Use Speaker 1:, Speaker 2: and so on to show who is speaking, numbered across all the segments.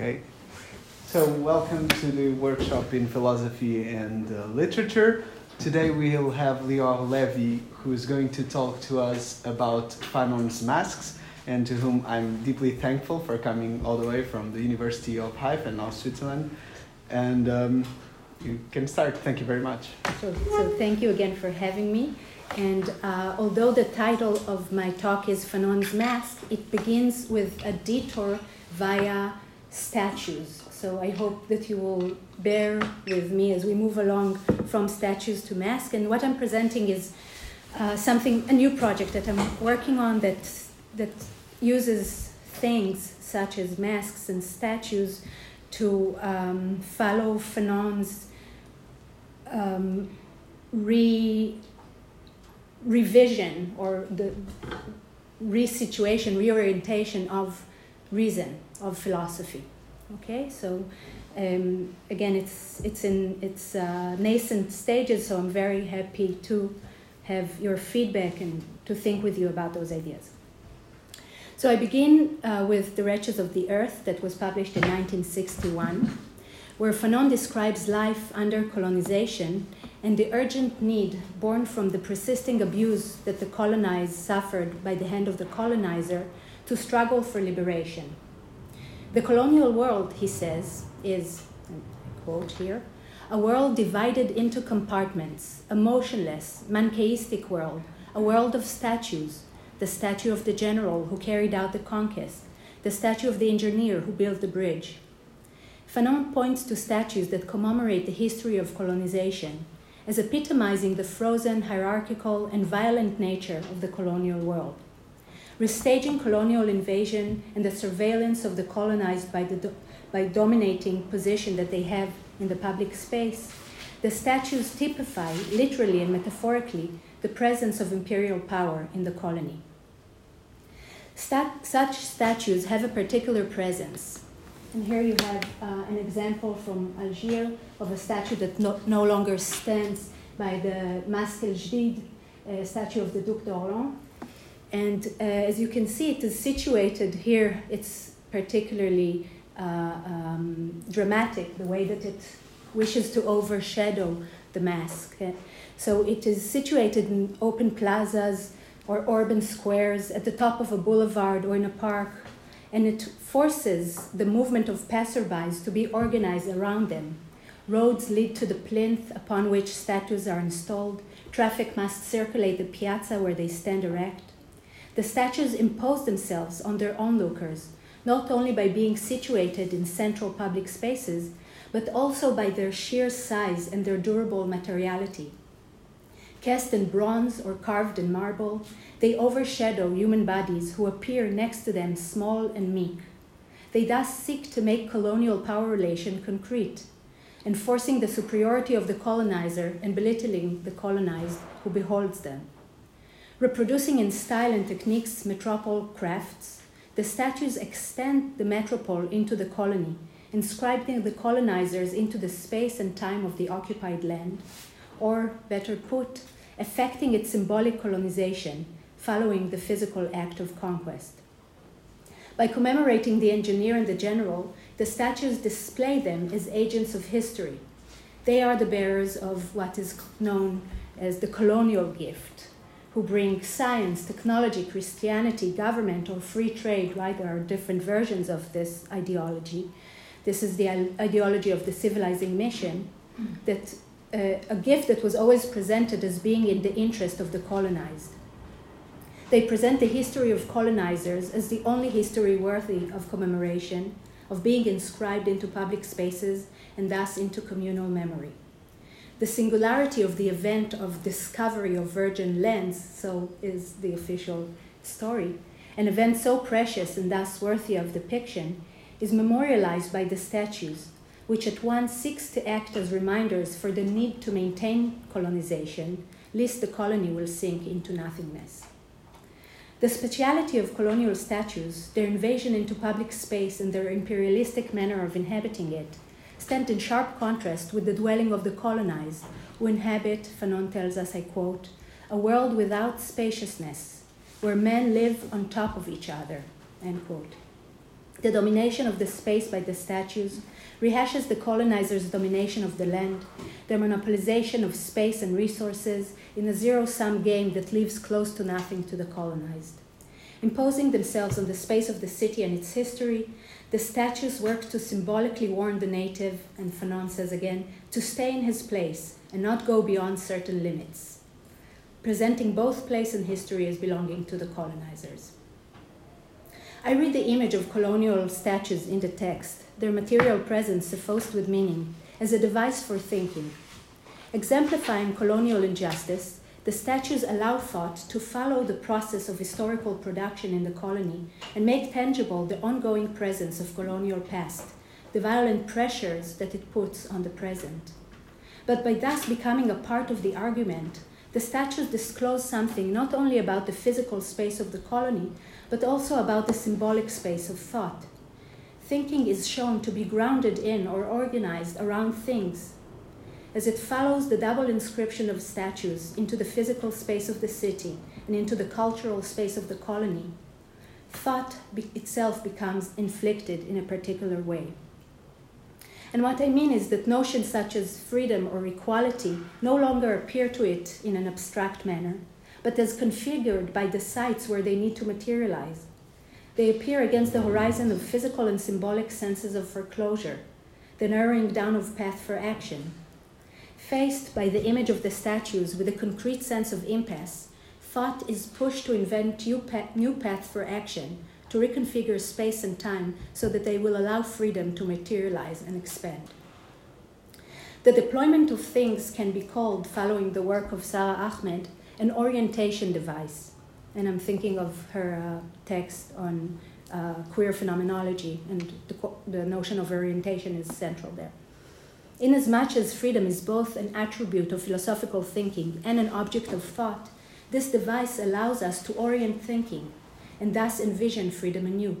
Speaker 1: Okay. So, welcome to the workshop in philosophy and uh, literature. Today we'll have Lior Levy, who is going to talk to us about Fanon's masks, and to whom I'm deeply thankful for coming all the way from the University of Haifa and now Switzerland. And um, you can start. Thank you very much.
Speaker 2: So, so thank you again for having me. And uh, although the title of my talk is Fanon's Mask, it begins with a detour via statues. So I hope that you will bear with me as we move along from statues to mask. And what I'm presenting is uh, something, a new project that I'm working on that, that uses things such as masks and statues to um, follow Fanon's um, re, revision or the resituation, reorientation of reason of philosophy. Okay, so um, again, it's it's in its uh, nascent stages, so I'm very happy to have your feedback and to think with you about those ideas. So I begin uh, with The Wretched of the Earth, that was published in 1961, where Fanon describes life under colonization and the urgent need born from the persisting abuse that the colonized suffered by the hand of the colonizer to struggle for liberation. The colonial world, he says, is, I quote here, a world divided into compartments, a motionless, Manichaeistic world, a world of statues, the statue of the general who carried out the conquest, the statue of the engineer who built the bridge. Fanon points to statues that commemorate the history of colonization as epitomizing the frozen, hierarchical, and violent nature of the colonial world restaging colonial invasion and the surveillance of the colonized by the do- by dominating position that they have in the public space. The statues typify, literally and metaphorically, the presence of imperial power in the colony. Stat- such statues have a particular presence. And here you have uh, an example from Algiers of a statue that no, no longer stands by the Masque el a statue of the Duc d'Orléans, and uh, as you can see, it is situated here. It's particularly uh, um, dramatic, the way that it wishes to overshadow the mask. So it is situated in open plazas or urban squares at the top of a boulevard or in a park, and it forces the movement of passerbys to be organized around them. Roads lead to the plinth upon which statues are installed. Traffic must circulate the piazza where they stand erect. The statues impose themselves on their onlookers, not only by being situated in central public spaces, but also by their sheer size and their durable materiality. Cast in bronze or carved in marble, they overshadow human bodies who appear next to them small and meek. They thus seek to make colonial power relation concrete, enforcing the superiority of the colonizer and belittling the colonized who beholds them. Reproducing in style and techniques metropole crafts, the statues extend the metropole into the colony, inscribing the colonizers into the space and time of the occupied land, or, better put, affecting its symbolic colonization, following the physical act of conquest. By commemorating the engineer and the general, the statues display them as agents of history. They are the bearers of what is known as the colonial gift, who bring science, technology, Christianity, government, or free trade, right? There are different versions of this ideology. This is the ideology of the civilizing mission, that uh, a gift that was always presented as being in the interest of the colonized. They present the history of colonizers as the only history worthy of commemoration, of being inscribed into public spaces, and thus into communal memory the singularity of the event of discovery of virgin lands, so is the official story, an event so precious and thus worthy of depiction, is memorialized by the statues, which at once seeks to act as reminders for the need to maintain colonization, lest the colony will sink into nothingness. The speciality of colonial statues, their invasion into public space, and their imperialistic manner of inhabiting it stand in sharp contrast with the dwelling of the colonized, who inhabit, Fanon tells us, I quote, a world without spaciousness, where men live on top of each other, end quote. The domination of the space by the statues rehashes the colonizers' domination of the land, their monopolization of space and resources in a zero sum game that leaves close to nothing to the colonized. Imposing themselves on the space of the city and its history, the statues work to symbolically warn the native, and Fanon says again, to stay in his place and not go beyond certain limits, presenting both place and history as belonging to the colonizers. I read the image of colonial statues in the text, their material presence suffused with meaning, as a device for thinking. Exemplifying colonial injustice, the statues allow thought to follow the process of historical production in the colony and make tangible the ongoing presence of colonial past, the violent pressures that it puts on the present. But by thus becoming a part of the argument, the statues disclose something not only about the physical space of the colony, but also about the symbolic space of thought. Thinking is shown to be grounded in or organized around things. As it follows the double inscription of statues into the physical space of the city and into the cultural space of the colony, thought be- itself becomes inflicted in a particular way. And what I mean is that notions such as freedom or equality no longer appear to it in an abstract manner, but as configured by the sites where they need to materialize. They appear against the horizon of physical and symbolic senses of foreclosure, the narrowing down of path for action. Faced by the image of the statues with a concrete sense of impasse, thought is pushed to invent new, path, new paths for action, to reconfigure space and time so that they will allow freedom to materialize and expand. The deployment of things can be called, following the work of Sara Ahmed, an orientation device. And I'm thinking of her uh, text on uh, queer phenomenology, and the, the notion of orientation is central there. Inasmuch as freedom is both an attribute of philosophical thinking and an object of thought, this device allows us to orient thinking and thus envision freedom anew.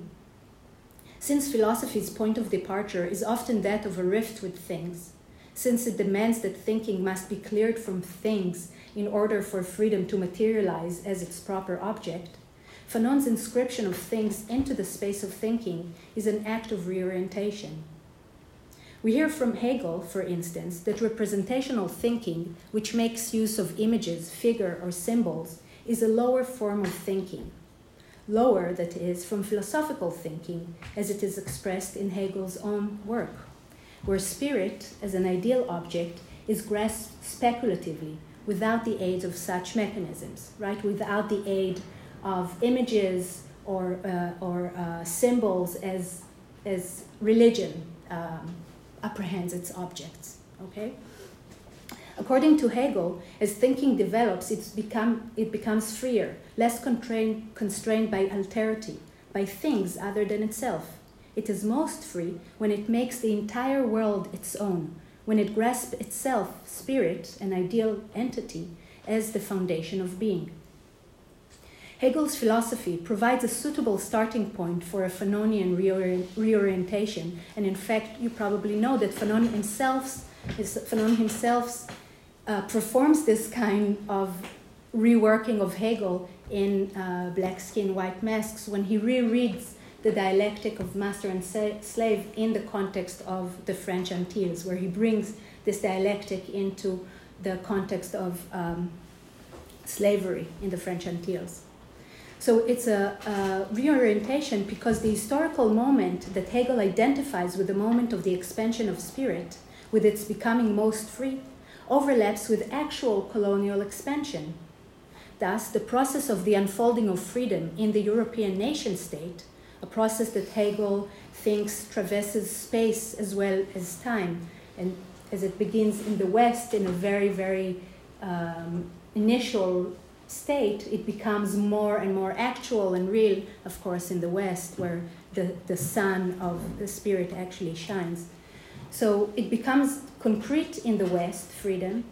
Speaker 2: Since philosophy's point of departure is often that of a rift with things, since it demands that thinking must be cleared from things in order for freedom to materialize as its proper object, Fanon's inscription of things into the space of thinking is an act of reorientation. We hear from Hegel, for instance, that representational thinking, which makes use of images, figure, or symbols, is a lower form of thinking. Lower, that is, from philosophical thinking, as it is expressed in Hegel's own work, where spirit, as an ideal object, is grasped speculatively without the aid of such mechanisms, right? Without the aid of images or, uh, or uh, symbols as, as religion um, apprehends its objects, okay? According to Hegel, as thinking develops, it's become, it becomes freer, less constrained, constrained by alterity, by things other than itself. It is most free when it makes the entire world its own, when it grasps itself, spirit, an ideal entity, as the foundation of being. Hegel's philosophy provides a suitable starting point for a Fanonian reorient, reorientation, and in fact, you probably know that Fanon himself, Fanon himself uh, performs this kind of reworking of Hegel in uh, Black Skin, White Masks when he rereads the dialectic of master and slave in the context of the French Antilles, where he brings this dialectic into the context of um, slavery in the French Antilles. So it's a, a, reorientation because the historical moment that Hegel identifies with the moment of the expansion of spirit, with its becoming most free, overlaps with actual colonial expansion. Thus, the process of the unfolding of freedom in the European nation state a process that Hegel thinks traverses space as well as time. And as it begins in the West in a very, very um, initial state, it becomes more and more actual and real, of course, in the West, where the, the sun of the spirit actually shines. So it becomes concrete in the West, freedom,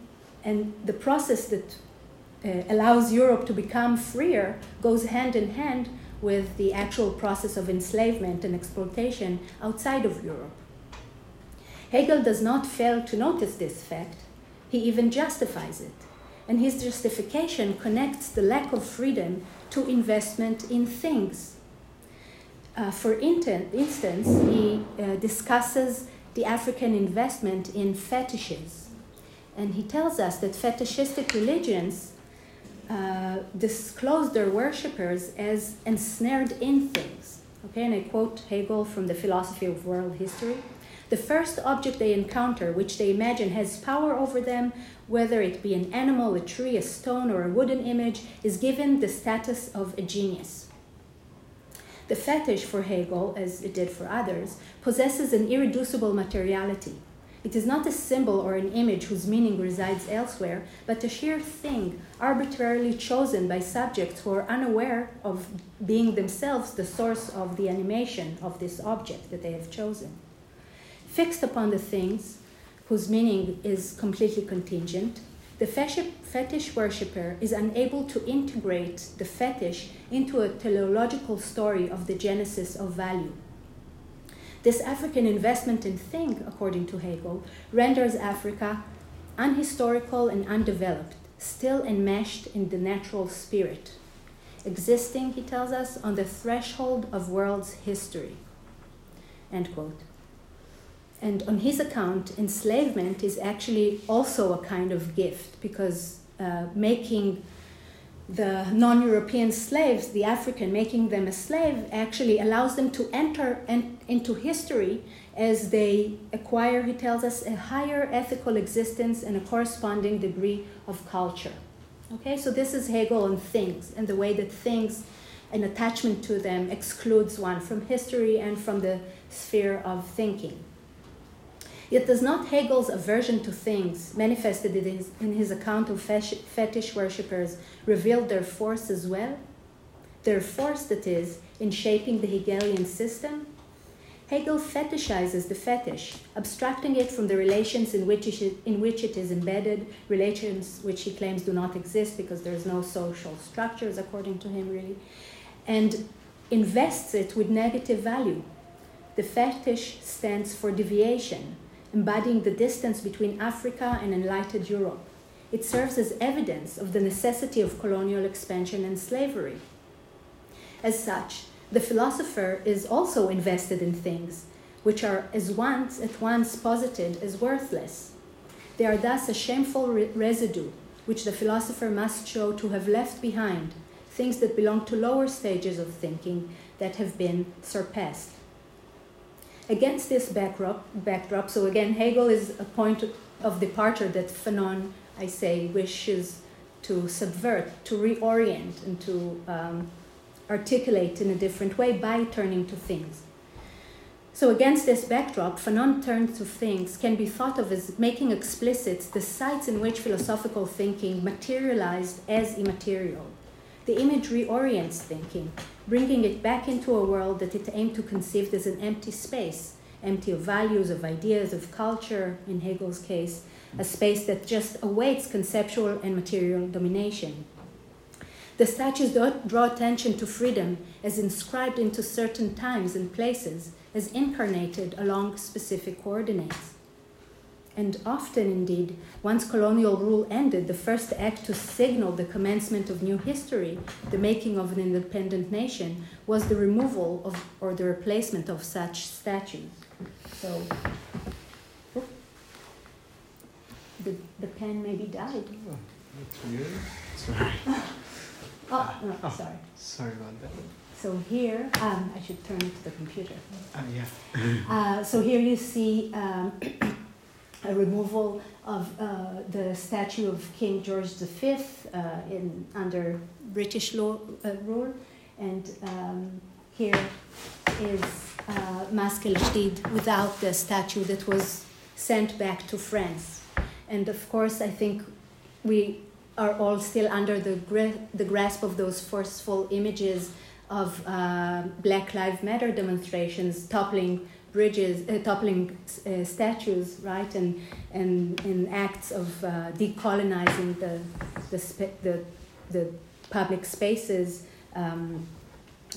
Speaker 2: and the process that uh, allows Europe to become freer goes hand in hand with the actual process of enslavement and exploitation outside of Europe. Hegel does not fail to notice this fact, he even justifies it. And his justification connects the lack of freedom to investment in things. Uh, for instance, he uh, discusses the African investment in fetishes. And he tells us that fetishistic religions uh, disclose their worshippers as ensnared in things. Okay, and I quote Hegel from the Philosophy of World History. The first object they encounter, which they imagine has power over them, whether it be an animal, a tree, a stone, or a wooden image, is given the status of a genius. The fetish for Hegel, as it did for others, possesses an irreducible materiality. It is not a symbol or an image whose meaning resides elsewhere, but a sheer thing arbitrarily chosen by subjects who are unaware of being themselves the source of the animation of this object that they have chosen. Fixed upon the things, whose meaning is completely contingent, the fetish worshipper is unable to integrate the fetish into a teleological story of the genesis of value. This African investment in thing, according to Hegel, renders Africa unhistorical and undeveloped, still enmeshed in the natural spirit, existing, he tells us, on the threshold of world's history. End quote. And on his account, enslavement is actually also a kind of gift because uh, making the non European slaves, the African, making them a slave, actually allows them to enter en- into history as they acquire, he tells us, a higher ethical existence and a corresponding degree of culture. Okay, so this is Hegel on things and the way that things, an attachment to them, excludes one from history and from the sphere of thinking. Yet does not Hegel's aversion to things, manifested in his, account of fetish worshippers, reveal their force as well? Their force, that is, in shaping the Hegelian system? Hegel fetishizes the fetish, abstracting it from the relations in which, it, in which it is embedded, relations which he claims do not exist because there is no social structures, according to him, really, and invests it with negative value. The fetish stands for deviation, embodying the distance between Africa and enlightened Europe. It serves as evidence of the necessity of colonial expansion and slavery. As such, the philosopher is also invested in things which are as once at once posited as worthless. They are thus a shameful re- residue which the philosopher must show to have left behind, things that belong to lower stages of thinking that have been surpassed. Against this backdrop, backdrop, so again, Hegel is a point of departure that Fanon, I say, wishes to subvert, to reorient, and to um, articulate in a different way by turning to things. So, against this backdrop, Fanon turns to things can be thought of as making explicit the sites in which philosophical thinking materialized as immaterial. The image reorients thinking, bringing it back into a world that it aimed to conceive as an empty space, empty of values, of ideas, of culture, in Hegel's case, a space that just awaits conceptual and material domination. The statues draw attention to freedom as inscribed into certain times and places, as incarnated along specific coordinates. And often, indeed, once colonial rule ended, the first act to signal the commencement of new history, the making of an independent nation, was the removal of or the replacement of such statues. So, oh, the, the pen maybe died.
Speaker 1: Oh, that's weird. Sorry.
Speaker 2: oh, no, oh, sorry.
Speaker 1: Sorry about that.
Speaker 2: So here, um, I should turn it to the computer.
Speaker 1: Uh, yeah.
Speaker 2: uh, so here you see um, a removal of uh, the statue of King George V uh, in, under British law, uh, rule. And um, here is uh, Masque without the statue that was sent back to France. And of course, I think we are all still under the, gra- the grasp of those forceful images of uh, Black Lives Matter demonstrations toppling bridges, uh, toppling uh, statues, right, and, and, and acts of uh, decolonizing the, the, the, the public spaces, um,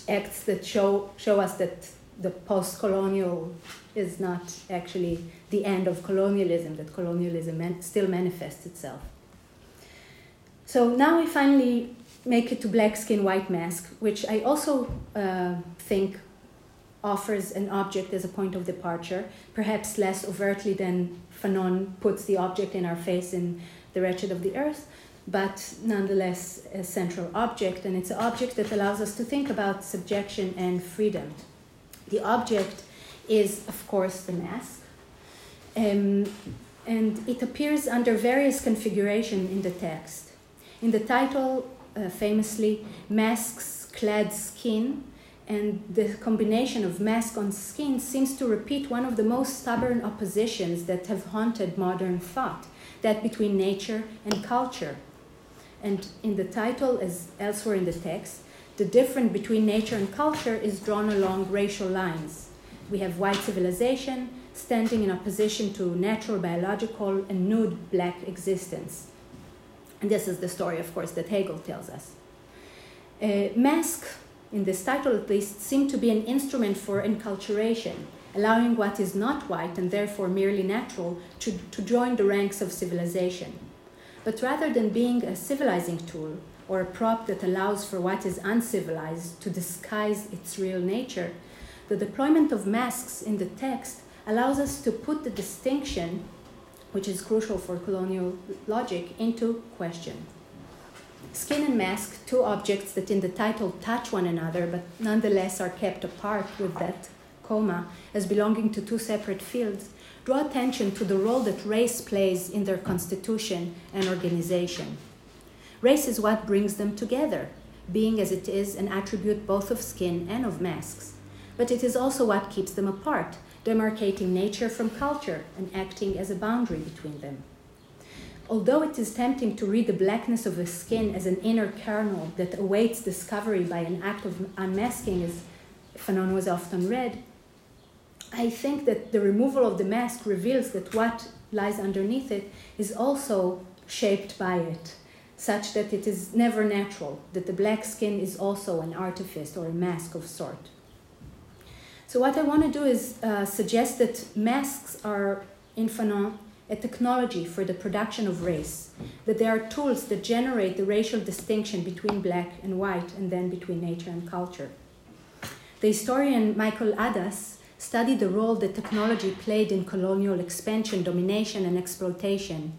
Speaker 2: acts that show, show us that the post colonial is not actually the end of colonialism, that colonialism man- still manifests itself. So now we finally make it to black skin, white mask, which I also uh, think offers an object as a point of departure, perhaps less overtly than Fanon puts the object in our face in The Wretched of the Earth, but nonetheless a central object, and it's an object that allows us to think about subjection and freedom. The object is, of course, the mask, um, and it appears under various configuration in the text. In the title, uh, famously, masks clad skin, and the combination of mask on skin seems to repeat one of the most stubborn oppositions that have haunted modern thought that between nature and culture. And in the title, as elsewhere in the text, the difference between nature and culture is drawn along racial lines. We have white civilization standing in opposition to natural, biological, and nude black existence. And this is the story, of course, that Hegel tells us. Uh, mask, in this title at least, seem to be an instrument for enculturation, allowing what is not white and therefore merely natural to, to join the ranks of civilization. But rather than being a civilizing tool or a prop that allows for what is uncivilized to disguise its real nature, the deployment of masks in the text allows us to put the distinction, which is crucial for colonial logic, into question. Skin and mask, two objects that in the title touch one another but nonetheless are kept apart with that comma as belonging to two separate fields, draw attention to the role that race plays in their constitution and organization. Race is what brings them together, being as it is an attribute both of skin and of masks. But it is also what keeps them apart, demarcating nature from culture and acting as a boundary between them. Although it is tempting to read the blackness of the skin as an inner kernel that awaits discovery by an act of unmasking, as Fanon was often read, I think that the removal of the mask reveals that what lies underneath it is also shaped by it, such that it is never natural, that the black skin is also an artifice or a mask of sort. So, what I want to do is uh, suggest that masks are, in Fanon, a technology for the production of race, that they are tools that generate the racial distinction between black and white and then between nature and culture. The historian Michael Adas studied the role that technology played in colonial expansion, domination, and exploitation.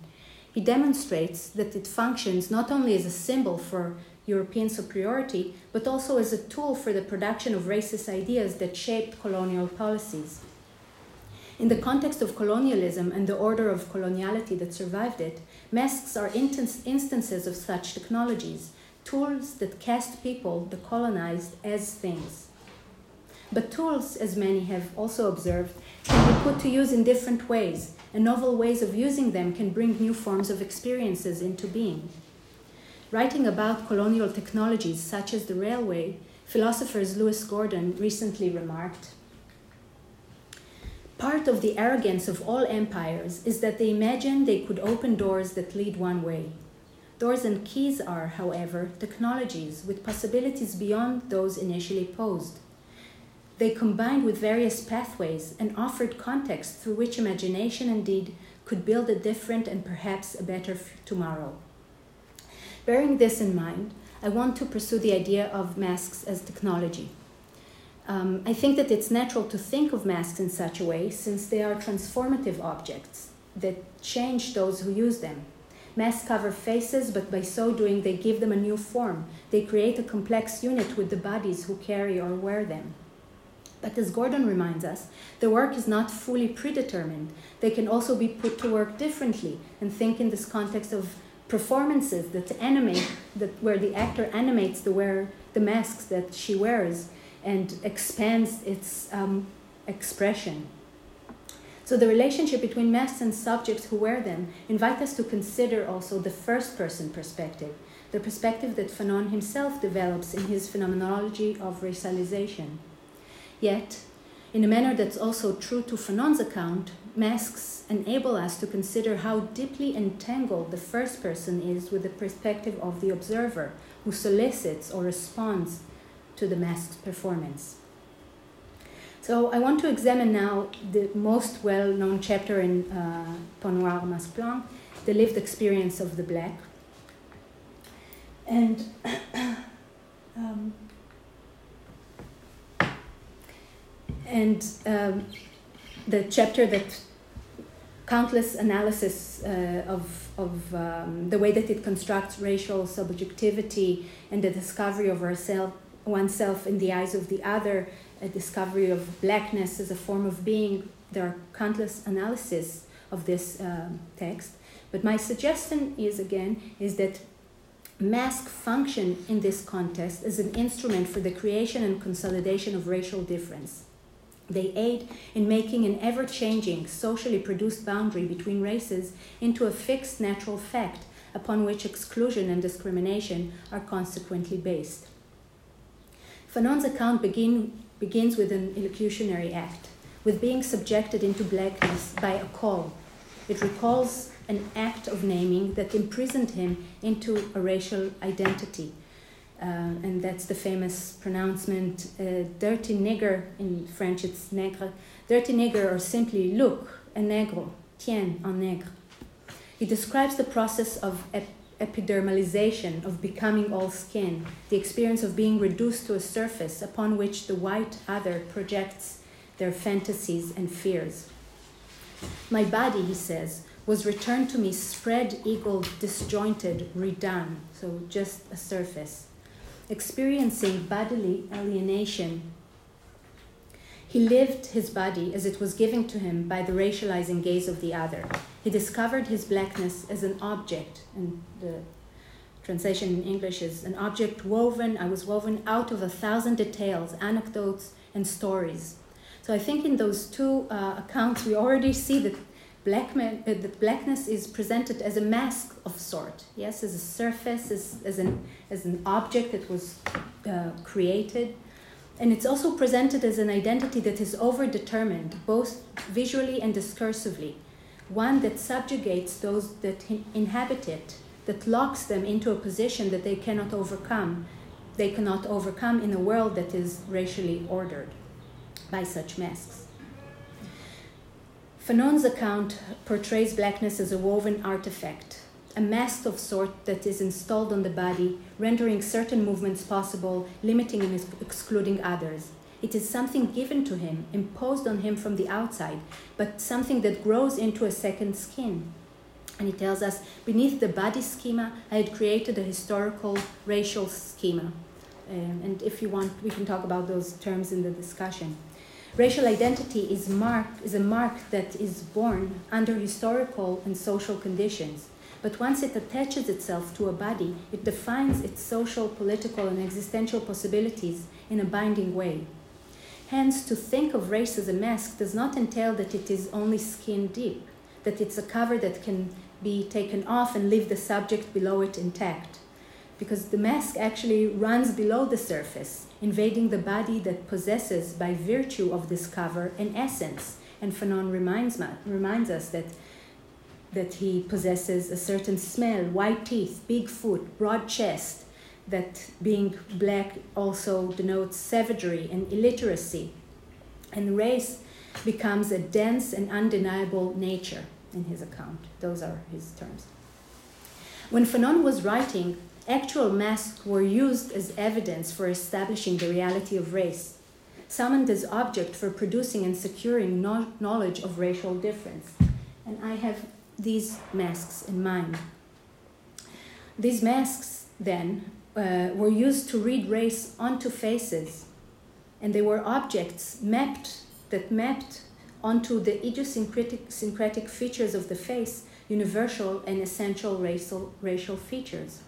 Speaker 2: He demonstrates that it functions not only as a symbol for European superiority, but also as a tool for the production of racist ideas that shaped colonial policies. In the context of colonialism and the order of coloniality that survived it, masks are instances of such technologies, tools that cast people, the colonized, as things. But tools, as many have also observed, can be put to use in different ways, and novel ways of using them can bring new forms of experiences into being. Writing about colonial technologies such as the railway, philosophers Lewis Gordon recently remarked Part of the arrogance of all empires is that they imagine they could open doors that lead one way. Doors and keys are, however, technologies with possibilities beyond those initially posed. They combined with various pathways and offered context through which imagination and deed could build a different and perhaps a better tomorrow. Bearing this in mind, I want to pursue the idea of masks as technology. Um, I think that it's natural to think of masks in such a way since they are transformative objects that change those who use them. Masks cover faces, but by so doing, they give them a new form. They create a complex unit with the bodies who carry or wear them. But as Gordon reminds us, the work is not fully predetermined. They can also be put to work differently and think in this context of performances that animate, that where the actor animates the wear, the masks that she wears and expands its um, expression. So the relationship between masks and subjects who wear them invite us to consider also the first person perspective, the perspective that Fanon himself develops in his phenomenology of racialization. Yet, in a manner that's also true to Fanon's account, masks enable us to consider how deeply entangled the first person is with the perspective of the observer who solicits or responds to the mask's performance. So I want to examine now the most well-known chapter in uh, Peau Noire Masques Blancs, the lived experience of the black. And um, and um, the chapter that countless analysis uh, of, of um, the way that it constructs racial subjectivity and the discovery of ourself, oneself in the eyes of the other, a discovery of blackness as a form of being. There are countless analyses of this um, text. But my suggestion is again is that mask function in this context as an instrument for the creation and consolidation of racial difference. They aid in making an ever changing, socially produced boundary between races into a fixed natural fact upon which exclusion and discrimination are consequently based. Fanon's account begin, begins with an illocutionary act, with being subjected into blackness by a call. It recalls an act of naming that imprisoned him into a racial identity. Uh, and that's the famous pronouncement, uh, dirty nigger, in French it's nègre, dirty nigger, or simply look, a negro, tiens, un nègre. He describes the process of epidermalization, of becoming all skin, the experience of being reduced to a surface upon which the white other projects their fantasies and fears. My body, he says, was returned to me spread eagled, disjointed, redone, so just a surface. Experiencing bodily alienation, he lived his body as it was given to him by the racializing gaze of the other. He discovered his blackness as an object, and the translation in English is an object woven, I was woven out of a thousand details, anecdotes, and stories. So I think in those two uh, accounts, we already see that black uh, that blackness is presented as a mask of sort, yes, as a surface, as, as, an, as an object that was uh, created. And it's also presented as an identity that is overdetermined, both visually and discursively, one that subjugates those that inhabit it, that locks them into a position that they cannot overcome. They cannot overcome in a world that is racially ordered by such masks. Fanon's account portrays blackness as a woven artifact, a mask of sort that is installed on the body, rendering certain movements possible, limiting and excluding others. It is something given to him, imposed on him from the outside, but something that grows into a second skin. And he tells us beneath the body schema, I had created a historical racial schema. Um, and if you want, we can talk about those terms in the discussion. Racial identity is, is a mark that is born under historical and social conditions. But once it attaches itself to a body, it defines its social, political, and existential possibilities in a binding way. Hence, to think of race as a mask does not entail that it is only skin deep, that it's a cover that can be taken off and leave the subject below it intact. Because the mask actually runs below the surface invading the body that possesses, by virtue of this cover, an essence. And Fanon reminds, reminds us that, that he possesses a certain smell, white teeth, big foot, broad chest, that being black also denotes savagery and illiteracy. And race becomes a dense and undeniable nature in his account. Those are his terms. When Fanon was writing, Actual masks were used as evidence for establishing the reality of race, summoned as object for producing and securing no- knowledge of racial difference. And I have these masks in mind. These masks, then, uh, were used to read race onto faces, and they were objects mapped that mapped onto the idiosyncratic features of the face, universal and essential racial, racial features.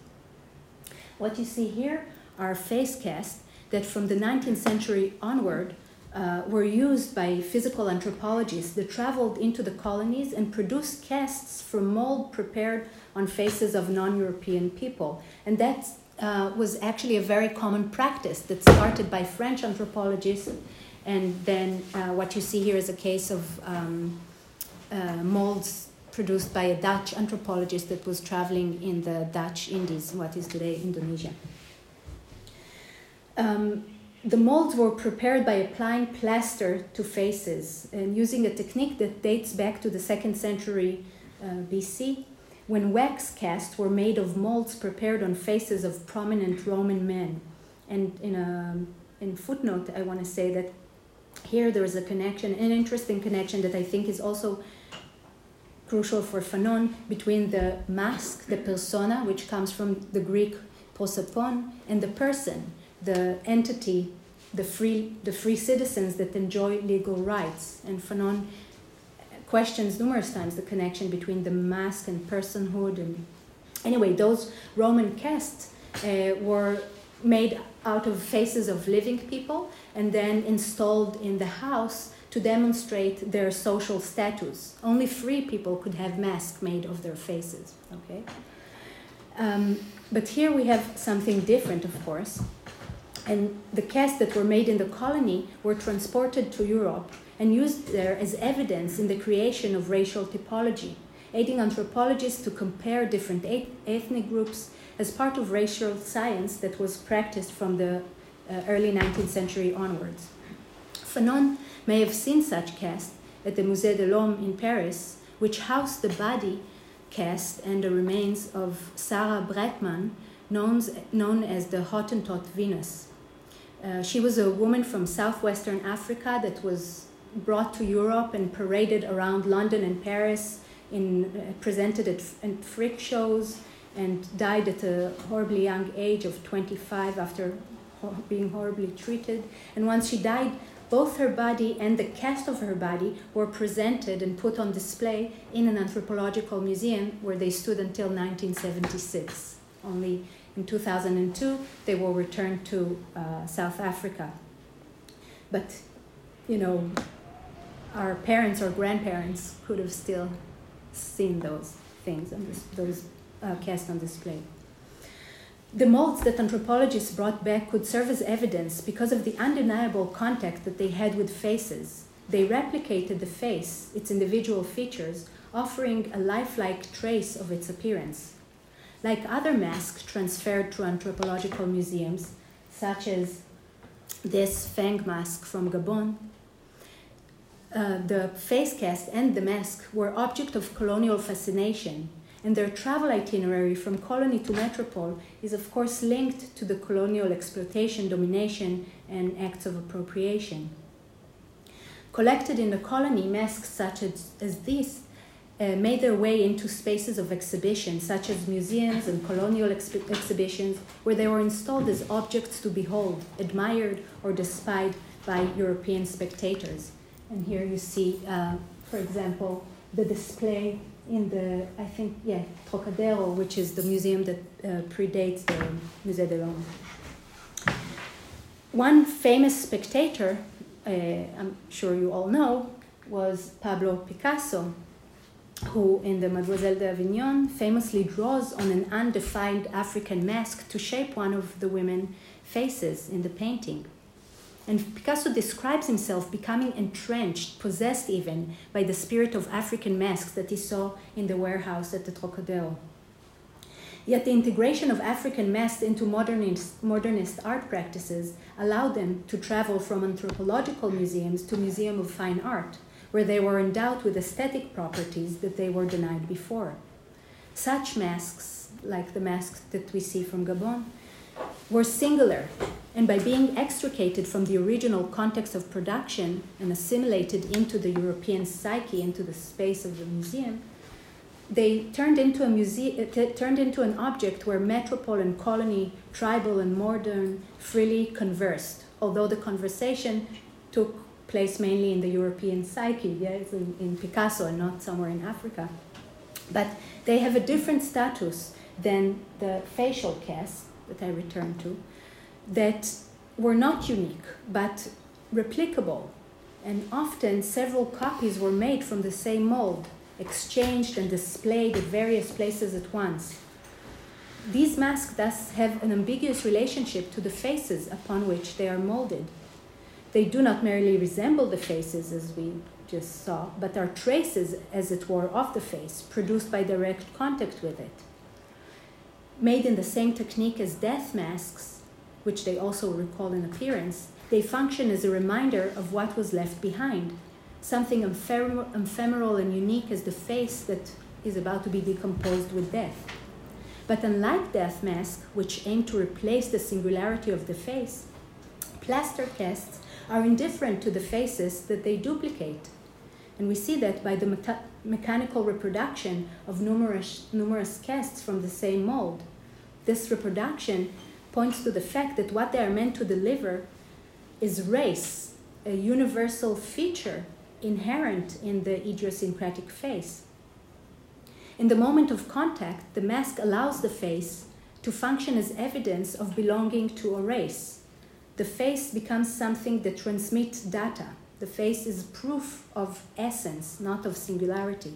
Speaker 2: What you see here are face casts that from the 19th century onward uh, were used by physical anthropologists that traveled into the colonies and produced casts from mold prepared on faces of non European people. And that uh, was actually a very common practice that started by French anthropologists. And then uh, what you see here is a case of um, uh, molds produced by a Dutch anthropologist that was traveling in the Dutch Indies, what is today Indonesia. Um, the molds were prepared by applying plaster to faces and using a technique that dates back to the second century uh, BC, when wax casts were made of molds prepared on faces of prominent Roman men. And in a in footnote, I want to say that here there is a connection, an interesting connection that I think is also crucial for Fanon between the mask, the persona, which comes from the Greek prosopon, and the person, the entity, the free, the free citizens that enjoy legal rights. And Fanon questions numerous times the connection between the mask and personhood. And anyway, those Roman casts uh, were made out of faces of living people and then installed in the house to demonstrate their social status. Only free people could have masks made of their faces. Okay. Um, but here we have something different, of course. And the casts that were made in the colony were transported to Europe and used there as evidence in the creation of racial typology, aiding anthropologists to compare different ethnic groups as part of racial science that was practiced from the uh, early 19th century onwards. Fanon may have seen such casts at the Musée de l'Homme in Paris, which housed the body cast and the remains of Sarah Baartman, known, known as the Hottentot Venus. Uh, she was a woman from southwestern Africa that was brought to Europe and paraded around London and Paris, in, uh, presented at, at freak shows, and died at a horribly young age of 25 after being horribly treated. And once she died, both her body and the cast of her body were presented and put on display in an anthropological museum where they stood until 1976. Only in 2002 they were returned to uh, South Africa. But, you know, our parents or grandparents could have still seen those things and those uh, cast on display. The molds that anthropologists brought back could serve as evidence because of the undeniable contact that they had with faces. They replicated the face, its individual features, offering a lifelike trace of its appearance. Like other masks transferred to anthropological museums, such as this Fang mask from Gabon, uh, the face cast and the mask were object of colonial fascination and their travel itinerary from colony to metropole is, of course, linked to the colonial exploitation, domination, and acts of appropriation. Collected in the colony, masks such as, as these uh, made their way into spaces of exhibition, such as museums and colonial exp- exhibitions, where they were installed as objects to behold, admired, or despised by European spectators. And here you see, uh, for example, the display in the, I think, yeah, Trocadero, which is the museum that uh, predates the Musée de. One famous spectator, uh, I'm sure you all know, was Pablo Picasso, who in the Mademoiselle d'Avignon famously draws on an undefined African mask to shape one of the women faces in the painting. And Picasso describes himself becoming entrenched, possessed even, by the spirit of African masks that he saw in the warehouse at the Trocadero. Yet the integration of African masks into modernist, modernist art practices allowed them to travel from anthropological museums to museum of fine art, where they were endowed with aesthetic properties that they were denied before. Such masks, like the masks that we see from Gabon, were singular, and by being extricated from the original context of production and assimilated into the European psyche, into the space of the museum, they turned into a museum, uh, turned into an object where metropole and colony, tribal and modern, freely conversed. Although the conversation took place mainly in the European psyche, yes, in, in Picasso and not somewhere in Africa. But they have a different status than the facial cast that I returned to that were not unique but replicable. And often several copies were made from the same mold, exchanged and displayed at various places at once. These masks thus have an ambiguous relationship to the faces upon which they are molded. They do not merely resemble the faces as we just saw, but are traces, as it were, of the face, produced by direct contact with it made in the same technique as death masks, which they also recall in appearance, they function as a reminder of what was left behind, something ephemeral and unique as the face that is about to be decomposed with death. But unlike death masks, which aim to replace the singularity of the face, plaster casts are indifferent to the faces that they duplicate. And we see that by the mecha- mechanical reproduction of numerous, numerous casts from the same mold. This reproduction points to the fact that what they are meant to deliver is race, a universal feature inherent in the idiosyncratic face. In the moment of contact, the mask allows the face to function as evidence of belonging to a race. The face becomes something that transmits data. The face is proof of essence, not of singularity.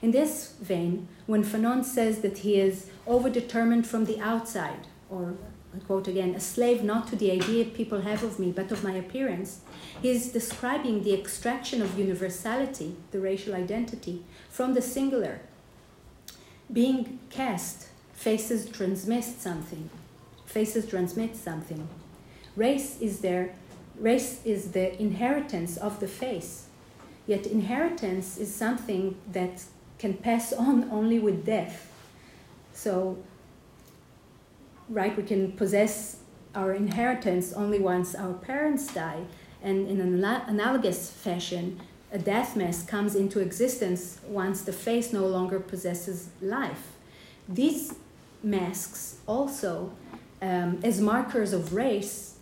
Speaker 2: In this vein, when Fanon says that he is overdetermined from the outside, or I quote again, a slave not to the idea people have of me, but of my appearance, he is describing the extraction of universality, the racial identity, from the singular. Being cast, faces transmit something. Faces transmit something. Race is there, race is the inheritance of the face. Yet inheritance is something that can pass on only with death. So right, we can possess our inheritance only once our parents die. And in an analogous fashion, a death mask comes into existence once the face no longer possesses life. These masks also, um, as markers of race,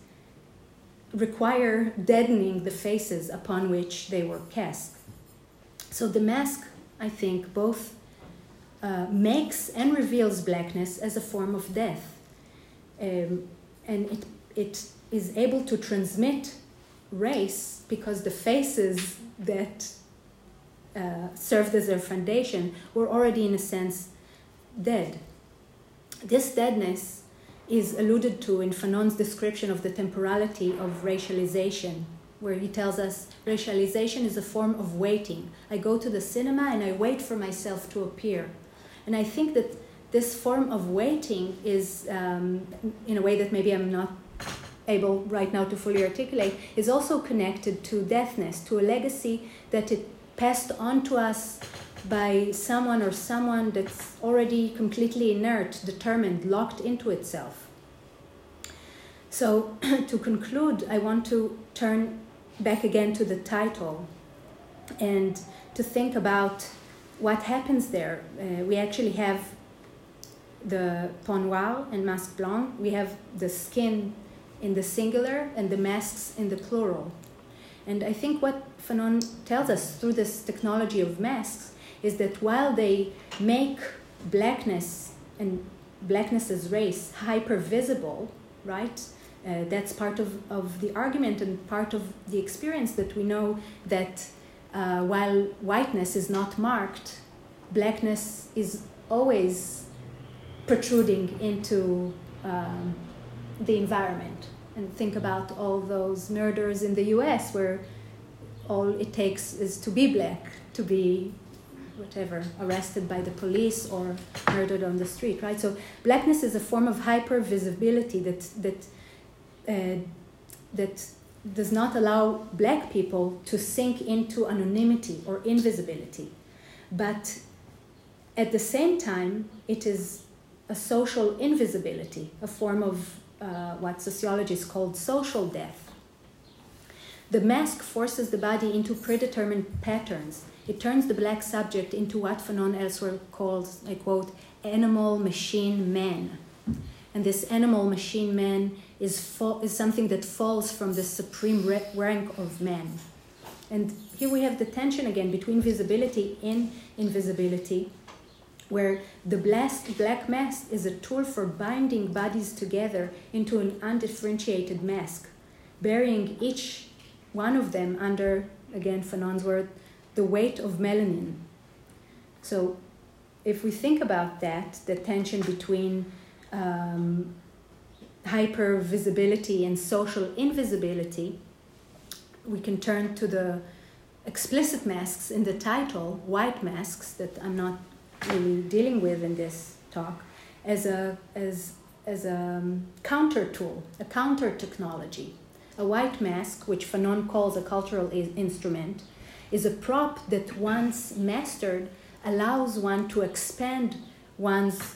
Speaker 2: require deadening the faces upon which they were cast. So the mask, I think, both uh, makes and reveals blackness as a form of death um, and it, it is able to transmit race because the faces that uh, served as their foundation were already, in a sense, dead. This deadness is alluded to in Fanon's description of the temporality of racialization, where he tells us racialization is a form of waiting. I go to the cinema and I wait for myself to appear. And I think that this form of waiting is, um, in a way that maybe I'm not able right now to fully articulate, is also connected to deafness, to a legacy that it passed on to us by someone or someone that's already completely inert, determined, locked into itself. So, to conclude, I want to turn back again to the title and to think about what happens there. Uh, we actually have the peau noire and masques blancs, we have the skin in the singular and the masks in the plural. And I think what Fanon tells us through this technology of masks is that while they make blackness and blackness as race hyper visible, right? Uh, that's part of, of the argument and part of the experience that we know that uh, while whiteness is not marked, blackness is always protruding into um, the environment. And think about all those murders in the US where all it takes is to be black to be whatever arrested by the police or murdered on the street right so blackness is a form of hyper visibility that that uh, that does not allow black people to sink into anonymity or invisibility but at the same time it is a social invisibility, a form of uh, what sociologists called social death. The mask forces the body into predetermined patterns. It turns the black subject into what Fanon elsewhere calls, I quote, animal machine man. And this animal machine man is, fo- is something that falls from the supreme rank of man. And here we have the tension again between visibility and invisibility where the black mask is a tool for binding bodies together into an undifferentiated mask, burying each one of them under, again, Fanon's word, the weight of melanin. So, if we think about that, the tension between um, hyper visibility and social invisibility, we can turn to the explicit masks in the title, white masks, that I'm not really dealing with in this talk as a as as a um, counter tool, a counter technology. A white mask, which Fanon calls a cultural instrument, is a prop that once mastered allows one to expand one's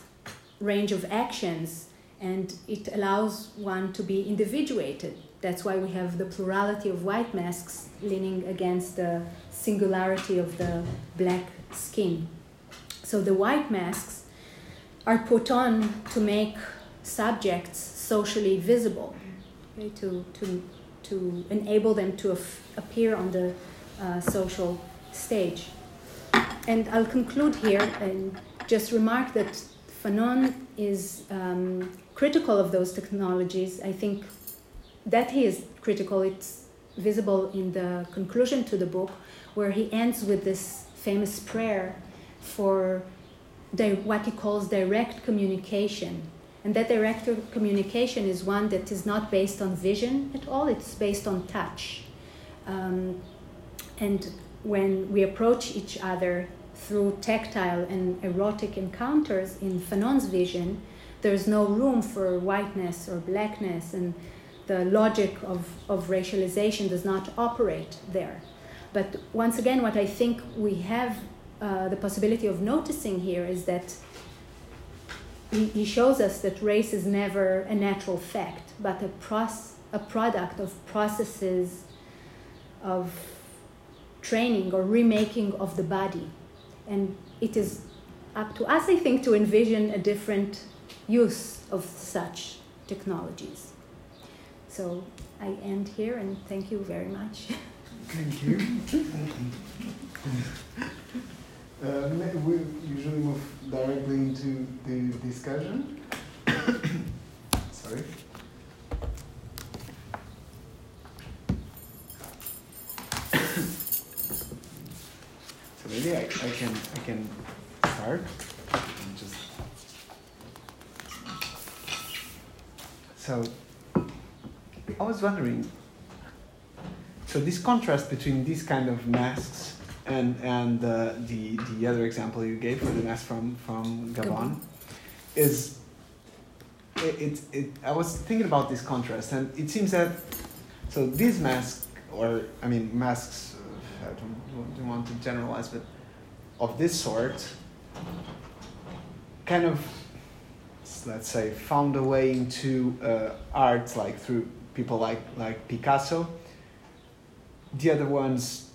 Speaker 2: range of actions and it allows one to be individuated That's why we have the plurality of white masks leaning against the singularity of the black skin. So the white masks are put on to make subjects socially visible, okay, to, to, to enable them to appear on the uh, social stage. And I'll conclude here and just remark that Fanon is um, critical of those technologies. I think that he is critical. It's visible in the conclusion to the book, where he ends with this famous prayer for what he calls direct communication. And that direct communication is one that is not based on vision at all, it's based on touch. Um, and when we approach each other through tactile and erotic encounters in Fanon's vision, there's no room for whiteness or blackness, and the logic of, of racialization does not operate there. But once again, what I think we have uh, the possibility of noticing here is that he, he shows us that race is never a natural fact, but a, pros, a product of processes of training or remaking of the body. And it is up to us, I think, to envision a different use of such technologies. So I end here and thank you very much.
Speaker 1: Thank you. uh, we usually move directly into the discussion. Sorry. so maybe I, I can I can start and just so I was wondering so this contrast between these kind of masks and and uh, the the other example you gave for the mask from from Gabon, Gabon. is it, it, it I was thinking about this contrast and it seems that so these masks or I mean masks uh, I don't, don't want to generalize but of this sort kind of let's say found a way into uh, art like through people like like Picasso the other ones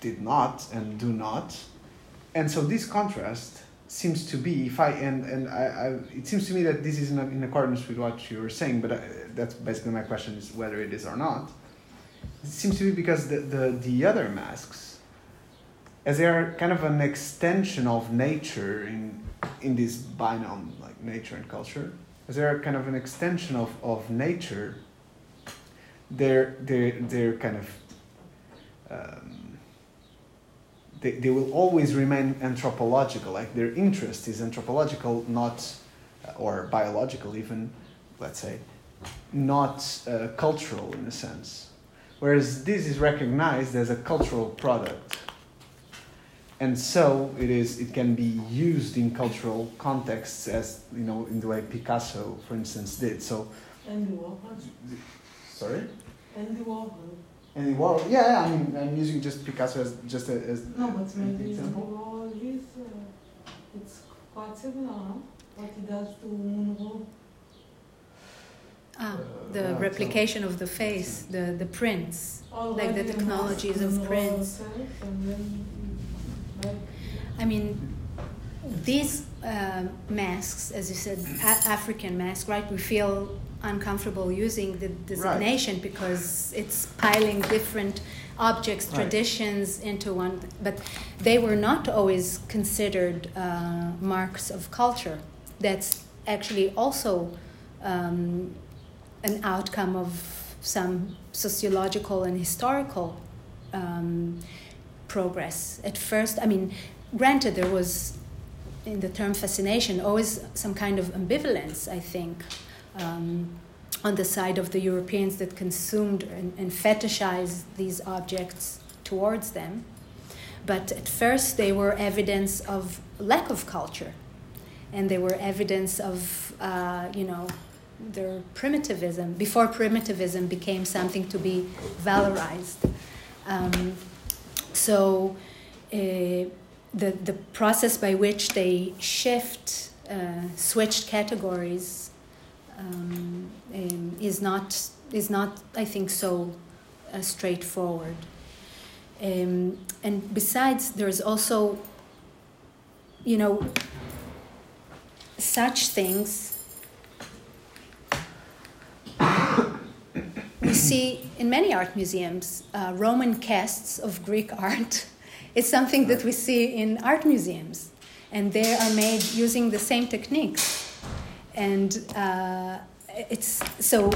Speaker 1: did not and do not. And so this contrast seems to be, if I, and, and I, I it seems to me that this is in, in accordance with what you were saying, but I, uh, that's basically my question is whether it is or not. It seems to be because the, the, the other masks, as they are kind of an extension of nature in, in this binom, like nature and culture, as they are kind of an extension of, of nature, they're, they're, they're kind of um, they, they will always remain anthropological like their interest is anthropological not uh, or biological even let's say not uh, cultural in a sense whereas this is recognized as a cultural product and so it is it can be used in cultural contexts as you know in the way picasso for instance did so
Speaker 3: Andy Warhol.
Speaker 1: sorry
Speaker 3: Andy Warhol.
Speaker 1: Andy Warhol. Yeah, yeah, I mean, I'm using just Picasso as just a, as
Speaker 3: no, but maybe Andy
Speaker 1: example.
Speaker 3: Warhol is uh, it's quite similar, no? What he does to Monroe.
Speaker 2: Ah,
Speaker 1: Uh,
Speaker 2: the
Speaker 1: yeah,
Speaker 2: replication of the face, the, the prints. Like the technologies of prints.
Speaker 3: himself, and then he- like,
Speaker 2: I mean, these uh, masks, as you said, a- African masks, right? We feel uncomfortable using the designation because it's piling different objects,
Speaker 1: Right.
Speaker 2: traditions into one. But they were not always considered uh, marks of culture. That's actually also um, an outcome of some sociological and historical um, progress. At first, I mean, granted, there was in the term fascination always some kind of ambivalence, I think, um, on the side of the Europeans that consumed and, and fetishized these objects towards them. But at first, they were evidence of lack of culture, and they were evidence of, uh, you know, their primitivism before primitivism became something to be valorized. Um, so, uh, the the process by which they shift, uh, switched categories, um, um, is not is not, I think, so uh, straightforward. Um, and besides, there's also, you know, such things we see in many art museums uh, Roman casts of Greek art. It's something that we see in art museums, and they are made using the same techniques. And uh, it's so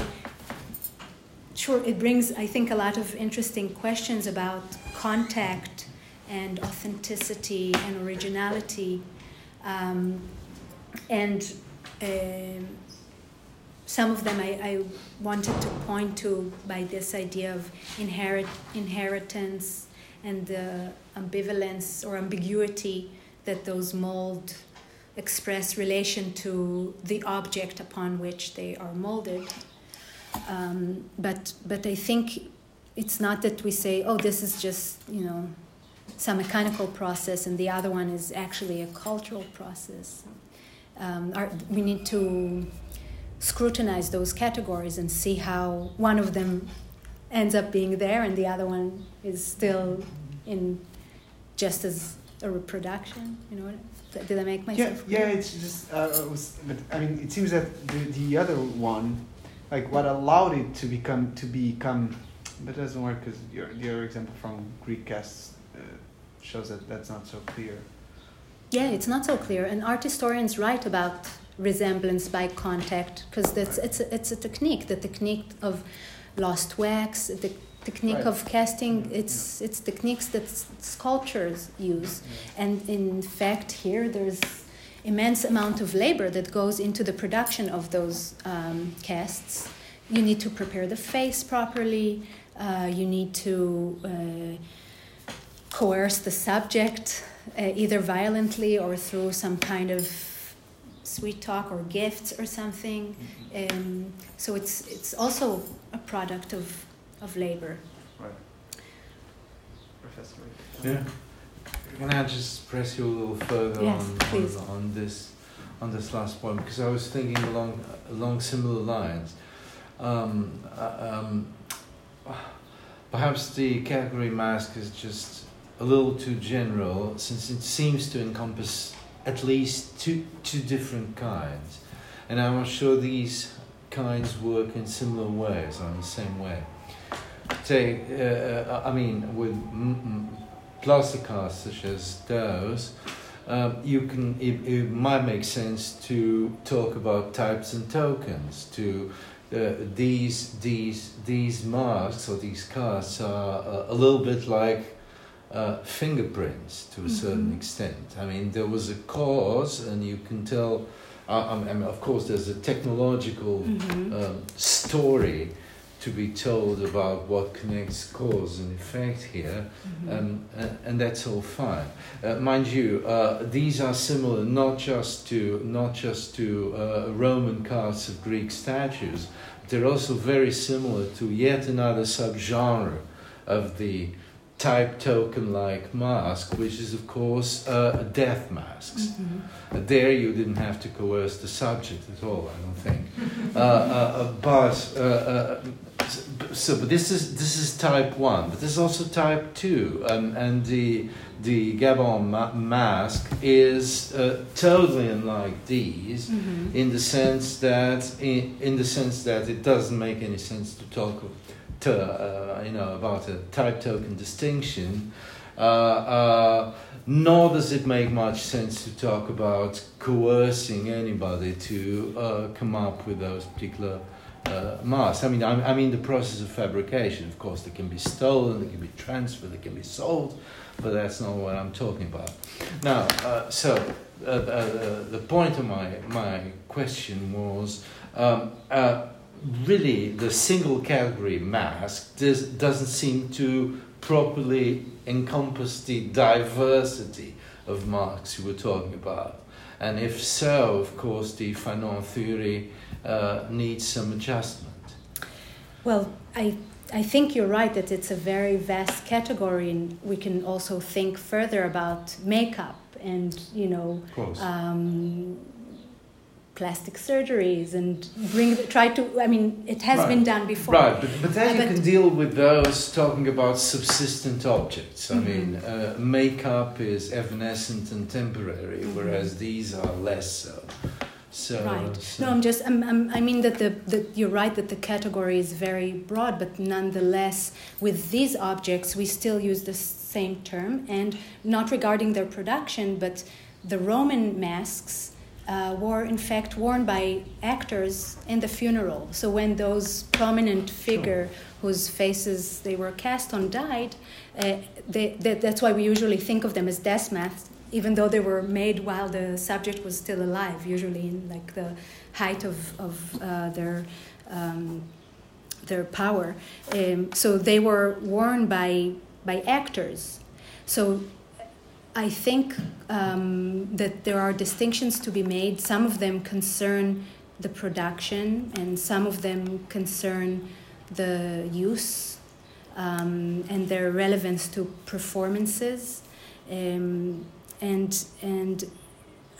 Speaker 2: sure it brings, I think, a lot of interesting questions about contact and authenticity and originality. Um, and um, some of them I, I, wanted to point to by this idea of inherit, inheritance and the ambivalence or ambiguity that those mold express relation to the object upon which they are molded. Um, but but I think it's not that we say, oh, this is just you know some mechanical process, and the other one is actually a cultural process. Um, our, we need to scrutinize those categories and see how one of them ends up being there and the other one is still in just as a reproduction. You know, did I make myself?
Speaker 1: Yeah, clear? yeah. It's just, uh, it was, but I mean, it seems that the, the other one, like what allowed it to become to become, but it doesn't work because your your example from Greek casts uh, shows that that's not so clear.
Speaker 2: Yeah, it's not so clear, and art historians write about resemblance by contact because it's it's a, it's a technique, the technique of lost wax, the technique right. of casting it's it's techniques that sculptures use. And in fact here there's immense amount of labor that goes into the production of those um, casts. You need to prepare the face properly uh, you need to uh, coerce the subject uh, either violently or through some kind of sweet talk or gifts or something. Mm-hmm. um, so it's it's also a product of of labor. Right.
Speaker 1: Professor.
Speaker 4: Yeah. Can I just press you a little further
Speaker 2: yes,
Speaker 4: on, on, on this on this last point because I was thinking along along similar lines. Um, uh, um, perhaps the category mask is just a little too general since it seems to encompass at least two two different kinds, and I'm not sure these kinds work in similar ways or in the same way say, uh, uh, I mean, with plastic casts such as those, um, you can it, it, might make sense to talk about types and tokens. To uh, these these these masks or these casts are uh, a little bit like uh, fingerprints to a mm-hmm. certain extent. I mean, there was a cause, and you can tell. Uh, I mean, of course, there's a technological mm-hmm. um, story to be told about what connects cause and effect here, mm-hmm. um, and, and, that's all fine. Uh, mind you, uh, these are similar not just to not just to uh, Roman casts of Greek statues, they're also very similar to yet another subgenre of the type token like mask, which is, of course, uh, death masks. Mm-hmm. Uh, there you didn't have to coerce the subject at all, I don't think. uh, uh, but uh, uh, so, but this is this is type one, but there's also type two, um, and the the Gabon ma- mask is totally unlike these mm-hmm. in the sense that in, in the sense that it doesn't make any sense to talk to, uh, you know, about a type token distinction, uh, uh, nor does it make much sense to talk about coercing anybody to uh, come up with those particular uh. I mean, I, I, mean the process of fabrication. Of course, they can be stolen, they can be transferred, they can be sold, but that's not what I'm talking about. Now, uh, so uh, uh, the point of my my question was. Um, really the single category mask does, doesn't seem to properly encompass the diversity of masks you were talking about. And if so, of course, the Fanon theory uh, needs some adjustment.
Speaker 2: Well, I, I think you're right that it's a very vast category, and we can also think further about makeup and, you know, um, plastic surgeries and bring try to i mean it has
Speaker 4: Right.
Speaker 2: been done before
Speaker 4: Right, but, but then
Speaker 2: Uh,
Speaker 4: you
Speaker 2: but-
Speaker 4: can deal with those talking about subsistent objects. I
Speaker 2: Mhm.
Speaker 4: mean, uh, makeup is evanescent and temporary,
Speaker 2: Mhm.
Speaker 4: whereas these are less so. So,
Speaker 2: Right.
Speaker 4: so-
Speaker 2: No, I'm just. I'm, I'm, I mean that the, the you're right that the category is very broad, but nonetheless, with these objects, we still use the same term, and not regarding their production, but the Roman masks uh, were in fact worn by actors in the funeral. So when those prominent figure whose faces they were cast on died, uh, they, that, that's why we usually think of them as death masks, even though they were made while the subject was still alive, usually in like the height of, of uh, their um, their power. Um, so they were worn by by actors. So I think um, that there are distinctions to be made. Some of them concern the production, and some of them concern the use um, and their relevance to performances. Um, and and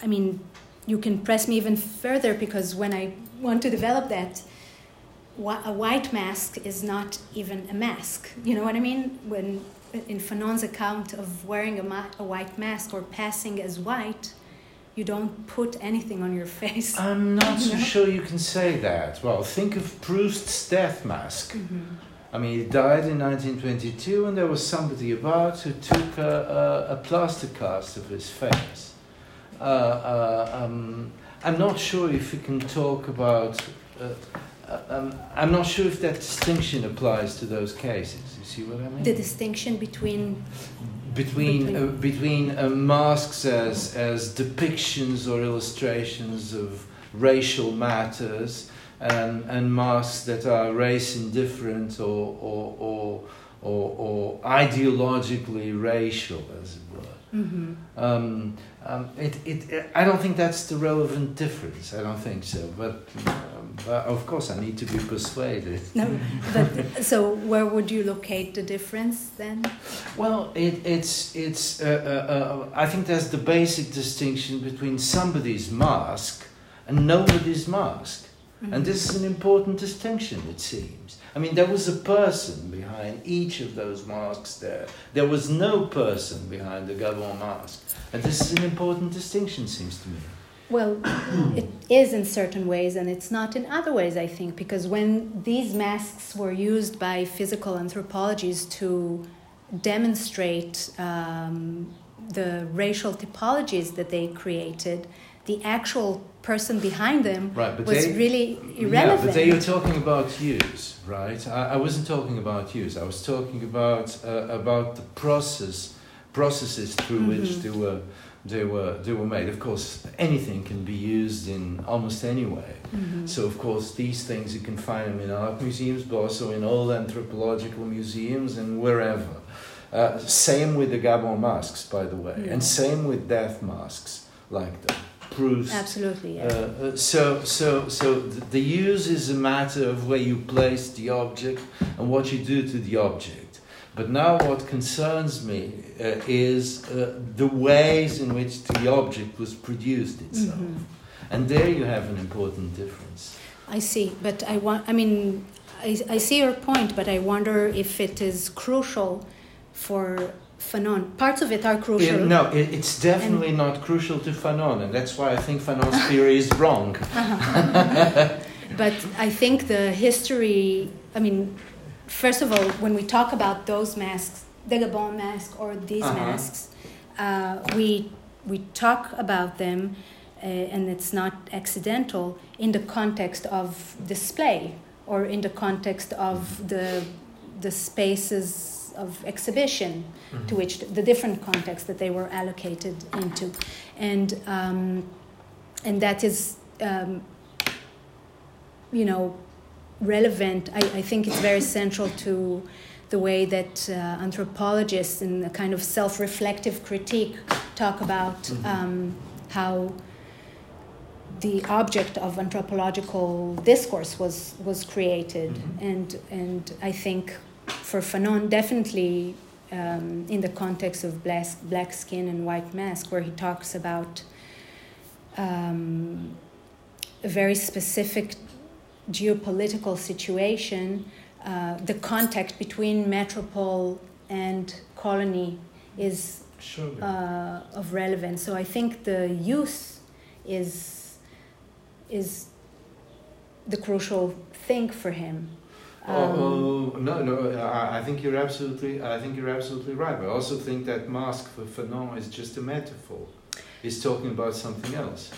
Speaker 2: I mean, you can press me even further because when I want to develop that, a white mask is not even a mask. You know what I mean? When in Fanon's account of wearing a, ma- a white mask or passing as white, you don't put anything on your face.
Speaker 4: I'm not so
Speaker 2: No?
Speaker 4: sure you can say that. Well, think of Proust's death mask.
Speaker 2: Mhm.
Speaker 4: I mean, he died in 1922, and there was somebody about who took a, a, a plaster cast of his face. Uh, uh, um, I'm not sure if we can talk about. Uh, uh, um, I'm not sure if that distinction applies to those cases. See what I mean?
Speaker 2: The distinction between
Speaker 4: between
Speaker 2: between-
Speaker 4: uh, between uh, masks as as depictions or illustrations of racial matters and and masks that are race indifferent or or or or, or ideologically racial, as it were.
Speaker 2: Mhm.
Speaker 4: Um, um, it, it, I don't think that's the relevant difference. I don't think so. But, um, but of course, I need to be persuaded.
Speaker 2: no, but so where would you locate the difference then?
Speaker 4: Well, it, it's it's. Uh, uh, uh, I think there's the basic distinction between somebody's mask and nobody's mask, and this is an important distinction. It seems. I mean, there was a person behind each of those masks. There, there was no person behind the Gabon mask, and this is an important distinction. Seems to me.
Speaker 2: Well, it is in certain ways, and it's not in other ways, I think, because when these masks were used by physical anthropologists to demonstrate um, the racial typologies that they created, the actual person behind them
Speaker 4: Right,
Speaker 2: was
Speaker 4: they,
Speaker 2: really
Speaker 4: Yeah,
Speaker 2: irrelevant.
Speaker 4: but they you're talking about use, right? I, I wasn't talking about use. I was talking about uh, about the process processes through which
Speaker 2: Mhm.
Speaker 4: they were they were they were made. Of course, anything can be used in almost any way.
Speaker 2: Mhm.
Speaker 4: So of course, these things you can find them in art museums, but also in all anthropological museums and wherever. Uh, same with the Gabon masks, by the way,
Speaker 2: Yeah.
Speaker 4: and same with death masks like the Proust.
Speaker 2: Absolutely, yeah.
Speaker 4: Uh, uh, so, so, so the use is a matter of where you place the object and what you do to the object. But now, what concerns me uh, is uh, the ways in which the object was produced itself,
Speaker 2: Mhm.
Speaker 4: and there you have an important difference.
Speaker 2: I see, but I want. I mean, I, I see your point, but I wonder if it is crucial for Fanon. Parts of it are crucial.
Speaker 4: Yeah, no, it, it's definitely not crucial to Fanon, and that's why I think Fanon's theory is wrong.
Speaker 2: But I think the history, I mean, first of all, when we talk about those masks, the Gabon mask or these
Speaker 4: Uh-huh.
Speaker 2: masks, uh, we, we talk about them, uh, and it's not accidental, in the context of display or in the context of the, the spaces of exhibition to which the different contexts that they were allocated into. And, um, and that is um, you know, relevant. I, I think it's very central to the way that uh, anthropologists, in a kind of self reflective critique, talk about
Speaker 4: Mhm.
Speaker 2: um, how the object of anthropological discourse was, was created.
Speaker 4: Mhm.
Speaker 2: And, and I think for Fanon, definitely um, in the context of black, black skin and white mask, where he talks about um, a very specific geopolitical situation, uh, the contact between metropole and colony is uh, of relevance. So I think the use is is the crucial thing for him. Um,
Speaker 4: oh, oh, no, no. I, I think you're absolutely. I think you're absolutely right. But I also think that mask for Fanon is just a metaphor. He's talking about something else.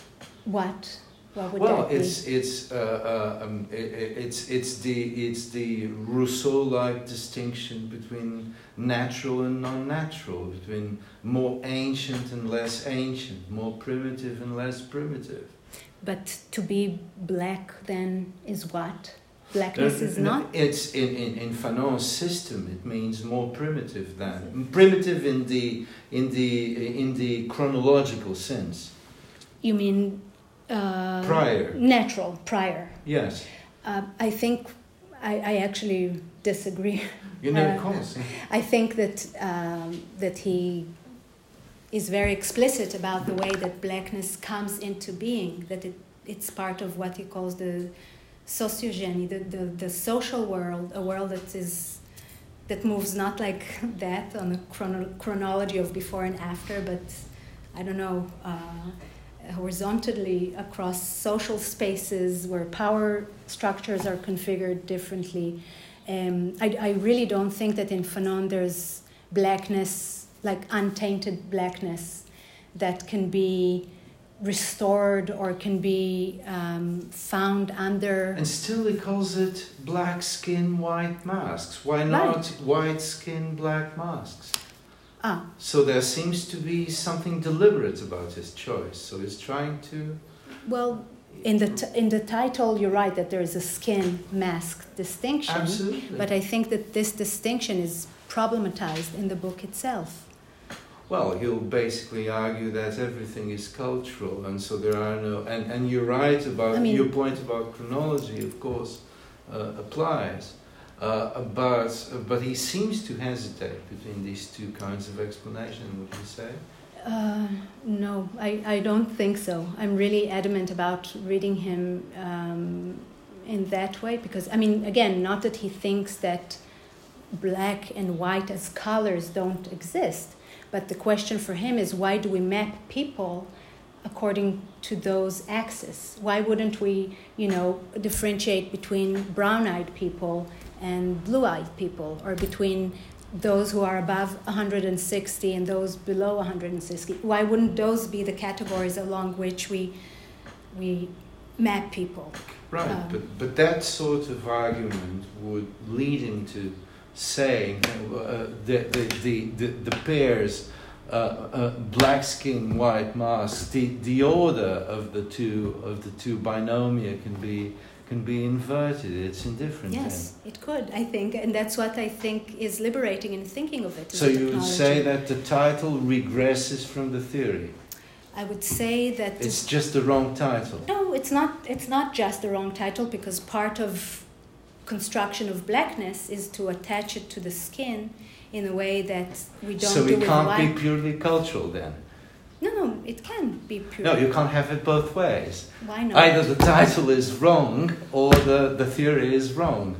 Speaker 2: What?
Speaker 4: Well, it's it's uh, uh, um, i i- it's it's the it's the Rousseau-like distinction between natural and non-natural, between more ancient and less ancient, more primitive and less primitive.
Speaker 2: But to be black then is what? Blackness is
Speaker 4: Uh, no,
Speaker 2: not.
Speaker 4: It's in, in, in Fanon's system. It means more primitive than primitive in the in the in the chronological sense.
Speaker 2: You mean uh,
Speaker 4: Prior.
Speaker 2: Natural, prior.
Speaker 4: Yes,
Speaker 2: Uh, I think I, I actually disagree.
Speaker 4: you know,
Speaker 2: Uh,
Speaker 4: of course.
Speaker 2: I think that um, that he is very explicit about the way that blackness comes into being. That it, it's part of what he calls the sociogeny, the, the, the social world, a world that is that moves not like that on a chrono- chronology of before and after, but I don't know, uh, horizontally across social spaces where power structures are configured differently. Um, I, I really don't think that in Fanon there's blackness, like untainted blackness, that can be restored or can be um, found under.
Speaker 4: And still, he calls it black skin, white masks. Why not white skin, black masks?
Speaker 2: Ah,
Speaker 4: So there seems to be something deliberate about his choice. So he's trying to.
Speaker 2: well, in the, t- in the title, you're right that there is a skin mask distinction.
Speaker 4: Absolutely.
Speaker 2: But I think that this distinction is problematized in the book itself.
Speaker 4: Well, he'll basically argue that everything is cultural, and so there are no. And, and you're right about
Speaker 2: I mean-
Speaker 4: your point about chronology, of course, uh, applies. Uh, but but he seems to hesitate between these two kinds of explanation. Would you say?
Speaker 2: Uh, no, I, I don't think so. I'm really adamant about reading him um, in that way because, I mean, again, not that he thinks that black and white as colors don't exist, but the question for him is why do we map people according to those axes? Why wouldn't we, you know, differentiate between brown-eyed people and blue-eyed people, or between those who are above 160 and those below 160? Why wouldn't those be the categories along which we we map people?
Speaker 4: Right,
Speaker 2: Um,
Speaker 4: but but that sort of argument would lead him to saying uh, the, the, the, the, the pairs uh, uh, black skin, white mask, the, the order of the two of the two binomia can be can be inverted. It's indifferent.
Speaker 2: Yes, it could, I think, and that's what I think is liberating in thinking of it.
Speaker 4: So you would say that the title regresses from the theory.
Speaker 2: I would say that
Speaker 4: It's just the wrong title.
Speaker 2: No, it's not. It's not just the wrong title because part of construction of blackness is to attach it to the skin in a way that we don't
Speaker 4: So
Speaker 2: do
Speaker 4: it can't be purely cultural then.
Speaker 2: No, no, it can be pure.
Speaker 4: No, you can't have it both ways.
Speaker 2: Why not?
Speaker 4: Either the title is wrong or the, the theory is wrong.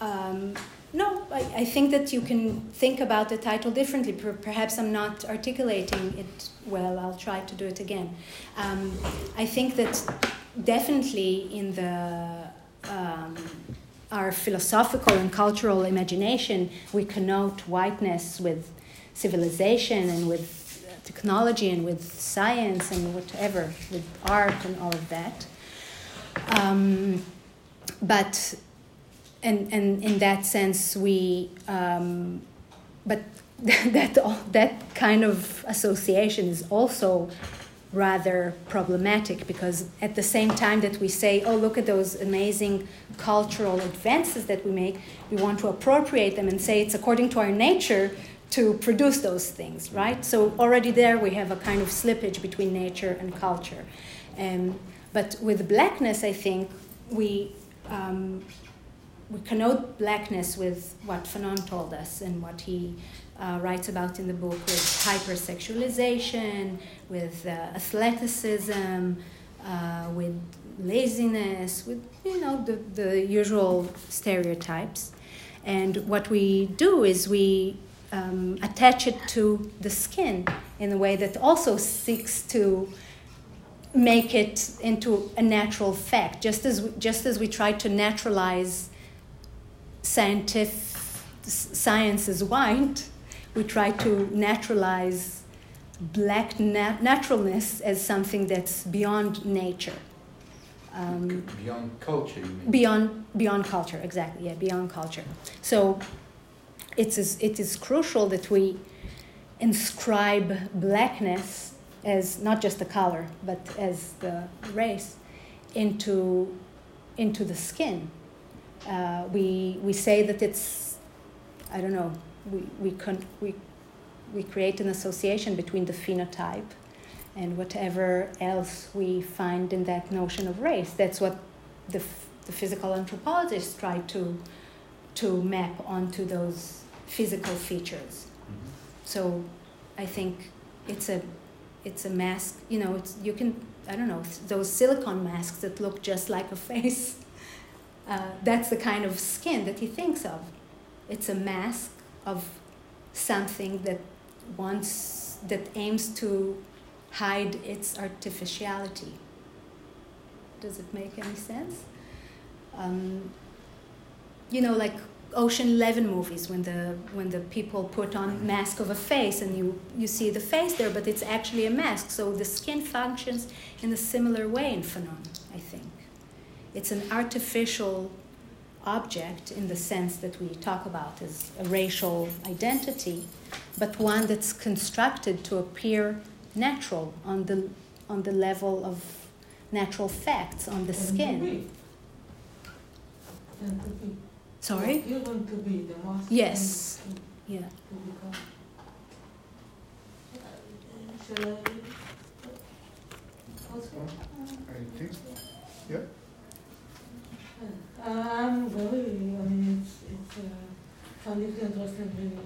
Speaker 2: Um, no, I, I think that you can think about the title differently. Perhaps I'm not articulating it well. I'll try to do it again. Um, I think that definitely in the um, our philosophical and cultural imagination, we connote whiteness with civilization and with technology and with science and whatever, with art and all of that. Um, but and and in that sense we um, but that all, that kind of association is also rather problematic because at the same time that we say oh look at those amazing cultural advances that we make we want to appropriate them and say it's according to our nature to produce those things right so already there we have a kind of slippage between nature and culture um, but with blackness i think we um, we connote blackness with what Fanon told us and what he uh, writes about in the book with hypersexualization, with uh, athleticism, uh, with laziness, with you know the, the usual stereotypes. And what we do is we um, attach it to the skin in a way that also seeks to make it into a natural fact, just as just as we try to naturalize scientific science is white, we try to naturalize black nat- naturalness as something that's beyond nature.
Speaker 4: Um, beyond culture, you mean?
Speaker 2: Beyond, beyond culture, exactly, yeah, beyond culture. So it's, it is crucial that we inscribe blackness as not just the color, but as the race into, into the skin. Uh, we, we say that it's, I don't know, we, we, con- we, we create an association between the phenotype and whatever else we find in that notion of race. That's what the, the physical anthropologists try to, to map onto those physical features. Mm-hmm. So I think it's a, it's a mask, you know, it's, you can, I don't know, those silicone masks that look just like a face. Uh, that's the kind of skin that he thinks of. It's a mask of something that wants, that aims to hide its artificiality. Does it make any sense? Um, you know, like Ocean Eleven movies, when the when the people put on mm-hmm. mask of a face and you you see the face there, but it's actually a mask. So the skin functions in a similar way in Fanon. I think it's an artificial object in the sense that we talk about as a racial identity, but one that's constructed to appear natural on the on the level of natural facts on the skin. Sorry?
Speaker 3: You want to be the master.
Speaker 2: Yes. yeah.
Speaker 3: Shall I?
Speaker 1: Think. Yeah.
Speaker 3: Uh, I'm very, I mean, it's, it's uh, found it interesting really,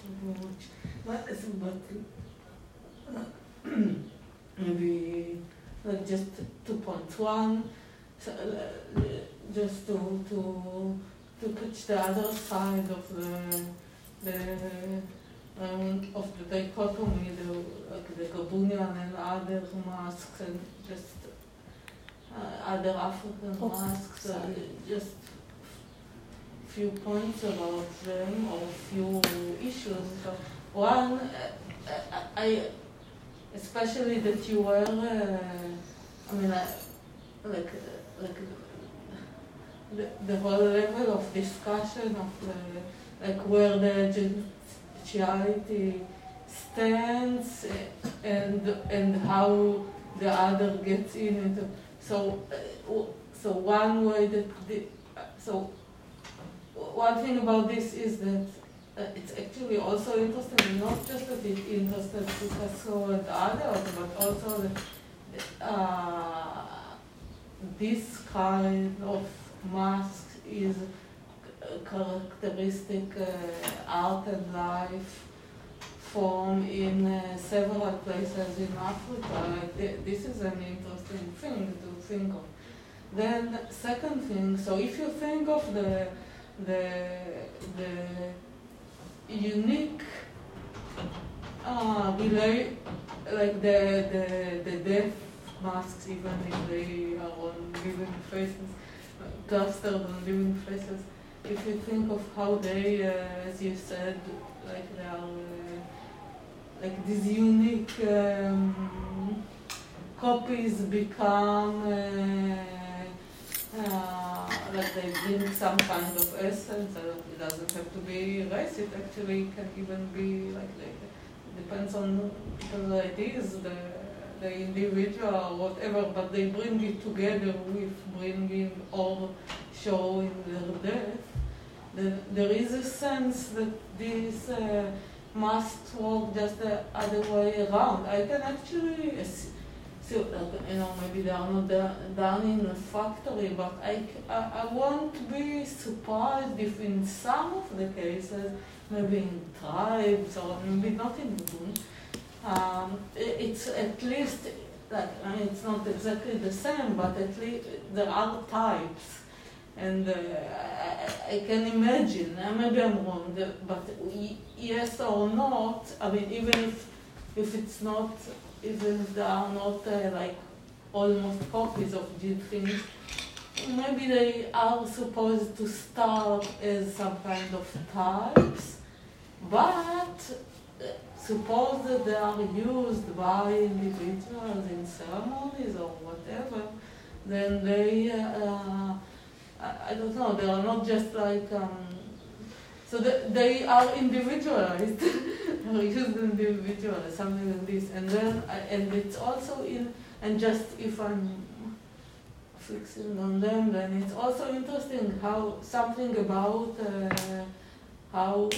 Speaker 3: to watch. But, but maybe like just two points. One, so, uh, just to to to catch the other side of the the um, of the dichotomy, the like the Gabunian and other masks, and just uh, other African masks. Uh, just few points about them or few issues. So one, uh, I especially that you were, uh, I mean, uh, like, uh, like the, whole level of discussion of the, like where the agency stands and and how the other gets in into so uh, so one way that the, so one thing about this is that uh, it's actually also interesting, not just that it interested Picasso and others, but also that uh, this kind of mask is characteristic uh, art and life form in uh, several places in Africa. Like this is an interesting thing to think of. Then second thing, so if you think of the the the unique uh, like the, the, the death masks, even if they are on living faces, clustered on living faces. If you think of how they, uh, as you said, like they are uh, like these unique um, copies become uh, uh, like they bring some kind of essence. it doesn't have to be race. It actually can even be like, like depends on people's ideas, the the individual or whatever. But they bring it together with bringing or showing their death. Then there is a sense that this uh, must work just the other way around. I can actually so, you know, maybe they are not done in a factory, but I, I, I won't be surprised if in some of the cases, maybe in tribes or maybe not in Ubuntu, um, it's at least like I mean, it's not exactly the same, but at least there are types, and uh, I, I can imagine. uh, Maybe I'm wrong, but yes or not. I mean, even if if it's not, even if there are not uh, like almost copies of these things, maybe they are supposed to start as some kind of types, but uh, suppose that they are used by individuals in ceremonies or whatever, then they, uh, I, I don't know, they are not just like, um, so the, they are individualized, used individually, something like this, and then, I- and it's also in, and just if I'm fixing on them, then it's also interesting how something about uh, how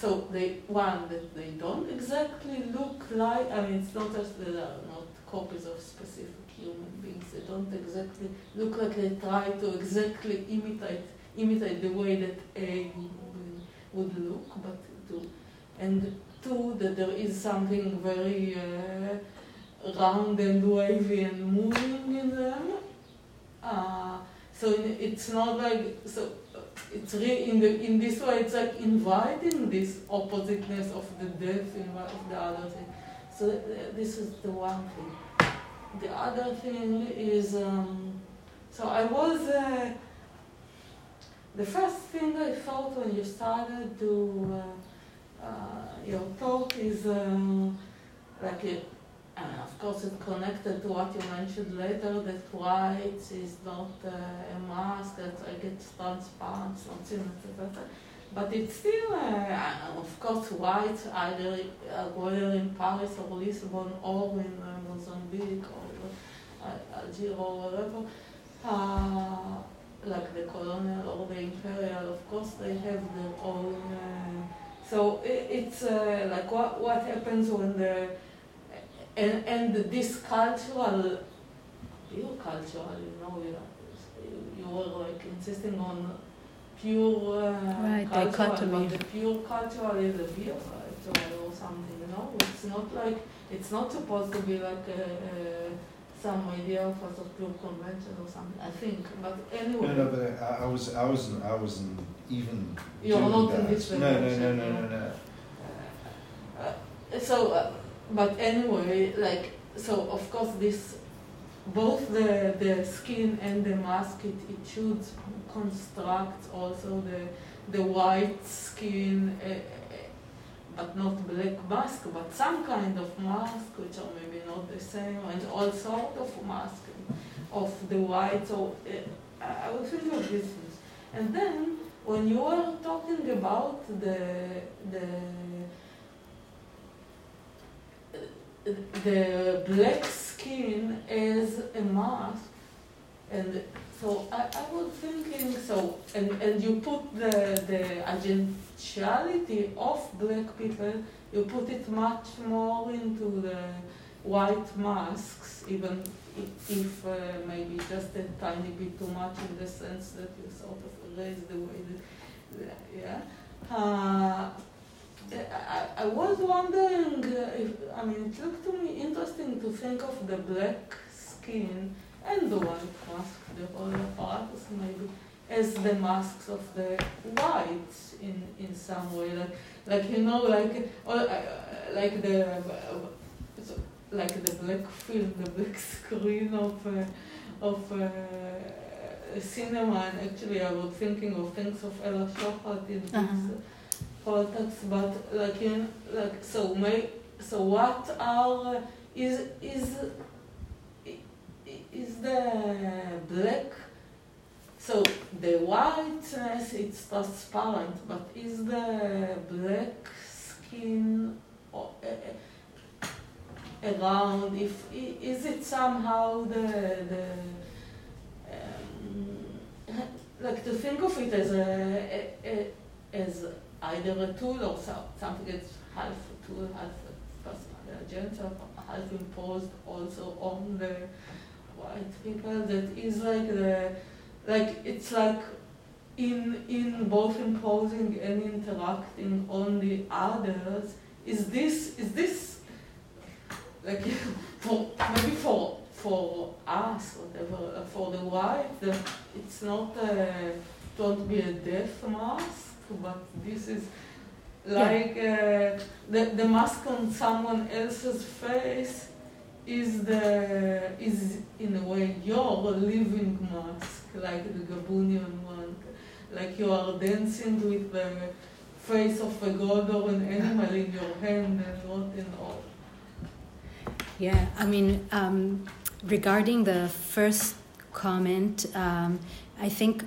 Speaker 3: so they one that they don't exactly look like. I mean, it's not that they are not copies of specific human beings. They don't exactly look like they try to exactly imitate imitate the way that a would look, but to and two that there is something very uh, round and wavy and moving in them. Uh, so it's not like so it's re- in the in this way it's like inviting this oppositeness of the death in one of the other thing. So uh, this is the one thing. The other thing is um, so I was uh, the first thing I thought when you started to uh, uh, your talk is um, like it, and of course it's connected to what you mentioned later that white is not uh, a mask that I get transparent, etc. But it's still, uh, of course, white either uh, whether in Paris or Lisbon or in uh, Mozambique or uh, Algeria or. Uh, like the colonial or the imperial, of course, they have their own. Uh, so it, it's uh, like what what happens when the and and this cultural, pure cultural, you know, you, you were like insisting on pure uh,
Speaker 2: Right,
Speaker 3: cultural, but the pure cultural is a pure cultural or something. You know, it's not like it's not supposed to be like a, a, some idea of a sort of pure convention or something. I think, but anyway.
Speaker 5: No, no, but I, I was, I wasn't, I wasn't even.
Speaker 3: You're
Speaker 5: doing
Speaker 3: not in
Speaker 5: that.
Speaker 3: this
Speaker 5: No, no, no, no, no, no.
Speaker 3: Uh, so, uh, but anyway, like, so of course this, both the, the skin and the mask, it, it should construct also the, the white skin, uh, but not black mask, but some kind of mask, which are maybe not the same, and all sort of mask of the white. So uh, I was thinking of things. And then when you are talking about the the the black skin as a mask, and so I, I was thinking so, and, and you put the the agentiality of black people, you put it much more into the white masks, even if, uh, maybe just a tiny bit too much in the sense that you sort of erase the way that, yeah. Uh, I, I was wondering uh, if, I mean, it looked to me interesting to think of the black skin and the white mask, the whole apparatus maybe, as the masks of the whites in, in some way. Like, like you know, like, or, uh, like the, uh, like the black film, the black screen of, uh, of uh, cinema, and actually I was thinking of things of Ella Shohat in this
Speaker 2: Uh-huh.
Speaker 3: but like in like so may so what are is is is the black so the whiteness it's transparent but is the black skin around if is it somehow the the um, like to think of it as a, a, a as either a tool or so, something that's half a tool, half a personal agenda, half imposed also on the white people. That is like the, like it's like in in both imposing and interacting on the others. Is this is this like for maybe for for us, whatever, for the white, the, it's not uh, don't be a death mask, but this is like uh, the the mask on someone else's face is the is in a way your living mask, like the Gabonian one, like you are dancing with the face of a god or an animal in your hand and not in all.
Speaker 2: Yeah, I mean, um, regarding the first comment, um, I think,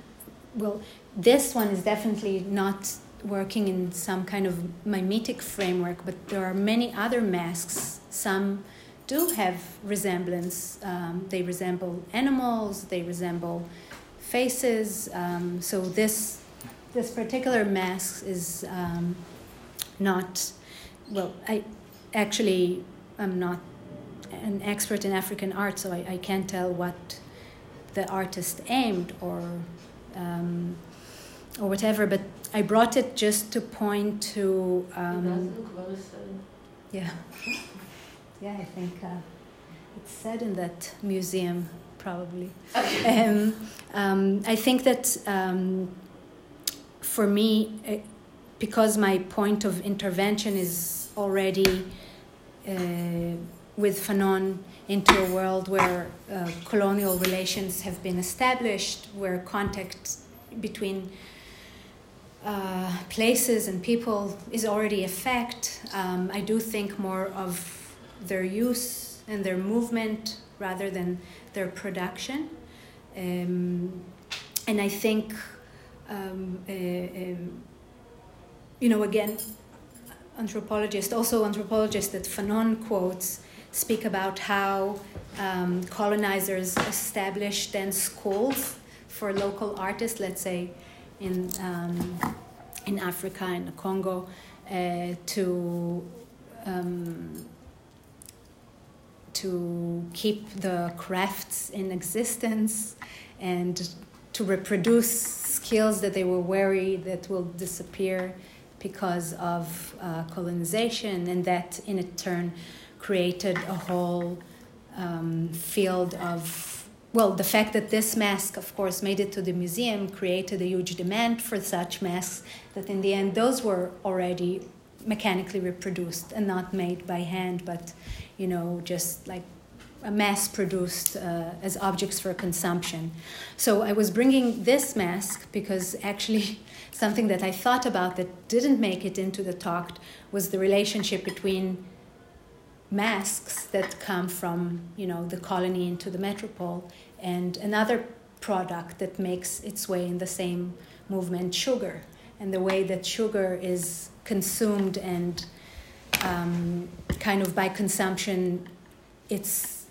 Speaker 2: well, this one is definitely not working in some kind of mimetic framework, but there are many other masks. Some do have resemblance. Um, they resemble animals. They resemble faces. Um, so this this particular mask is um, not. Well, I actually am not an expert in African art, so I, I can't tell what the artist aimed or um, or whatever. But I brought it just to point to. Um, yeah, yeah. I think uh, it's said in that museum probably. um, um, I think that um, for me, uh, because my point of intervention is already. Uh, with Fanon into a world where uh, colonial relations have been established, where contact between uh, places and people is already a fact. Um, I do think more of their use and their movement rather than their production. Um, and I think, um, uh, um, you know, again, anthropologists, also anthropologists that Fanon quotes, speak about how um, colonizers established then schools for local artists, let's say in, um, in Africa, in the Congo, uh, to, um, to keep the crafts in existence and to reproduce skills that they were worried that will disappear because of uh, colonization, and that in turn created a whole um, field of well, the fact that this mask, of course, made it to the museum created a huge demand for such masks that in the end those were already mechanically reproduced and not made by hand, but you know, just like a mass produced uh, as objects for consumption. So I was bringing this mask because actually something that I thought about that didn't make it into the talk was the relationship between masks that come from you know the colony into the metropole and another product that makes its way in the same movement sugar. And the way that sugar is consumed and um, kind of by consumption its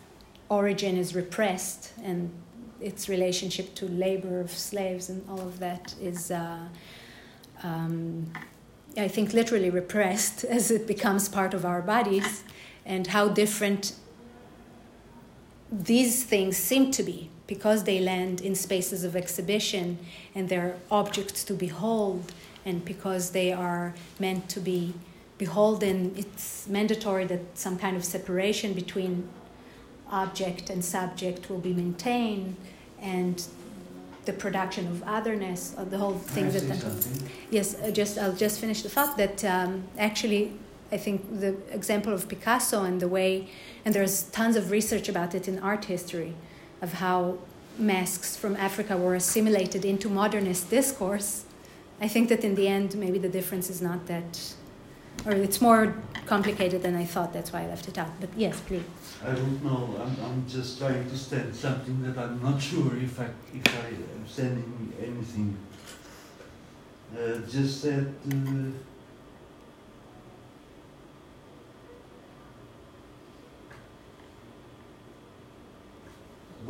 Speaker 2: origin is repressed and its relationship to labor of slaves and all of that is uh, um, I think literally repressed as it becomes part of our bodies and how different these things seem to be because they land in spaces of exhibition and they're objects to behold and because they are meant to be beholden. It's mandatory that some kind of separation between object and subject will be maintained and the production of otherness of the whole thing that yes just i'll just finish the thought that um, actually I think the example of Picasso and the way, and there's tons of research about it in art history, of how masks from Africa were assimilated into modernist discourse. I think that in the end, maybe the difference is not that, or it's more complicated than I thought. That's why I left it out. But yes, please.
Speaker 6: I don't know. I'm, I'm just trying to stand something that I'm not sure if I if I am standing anything. Uh, just that. Uh,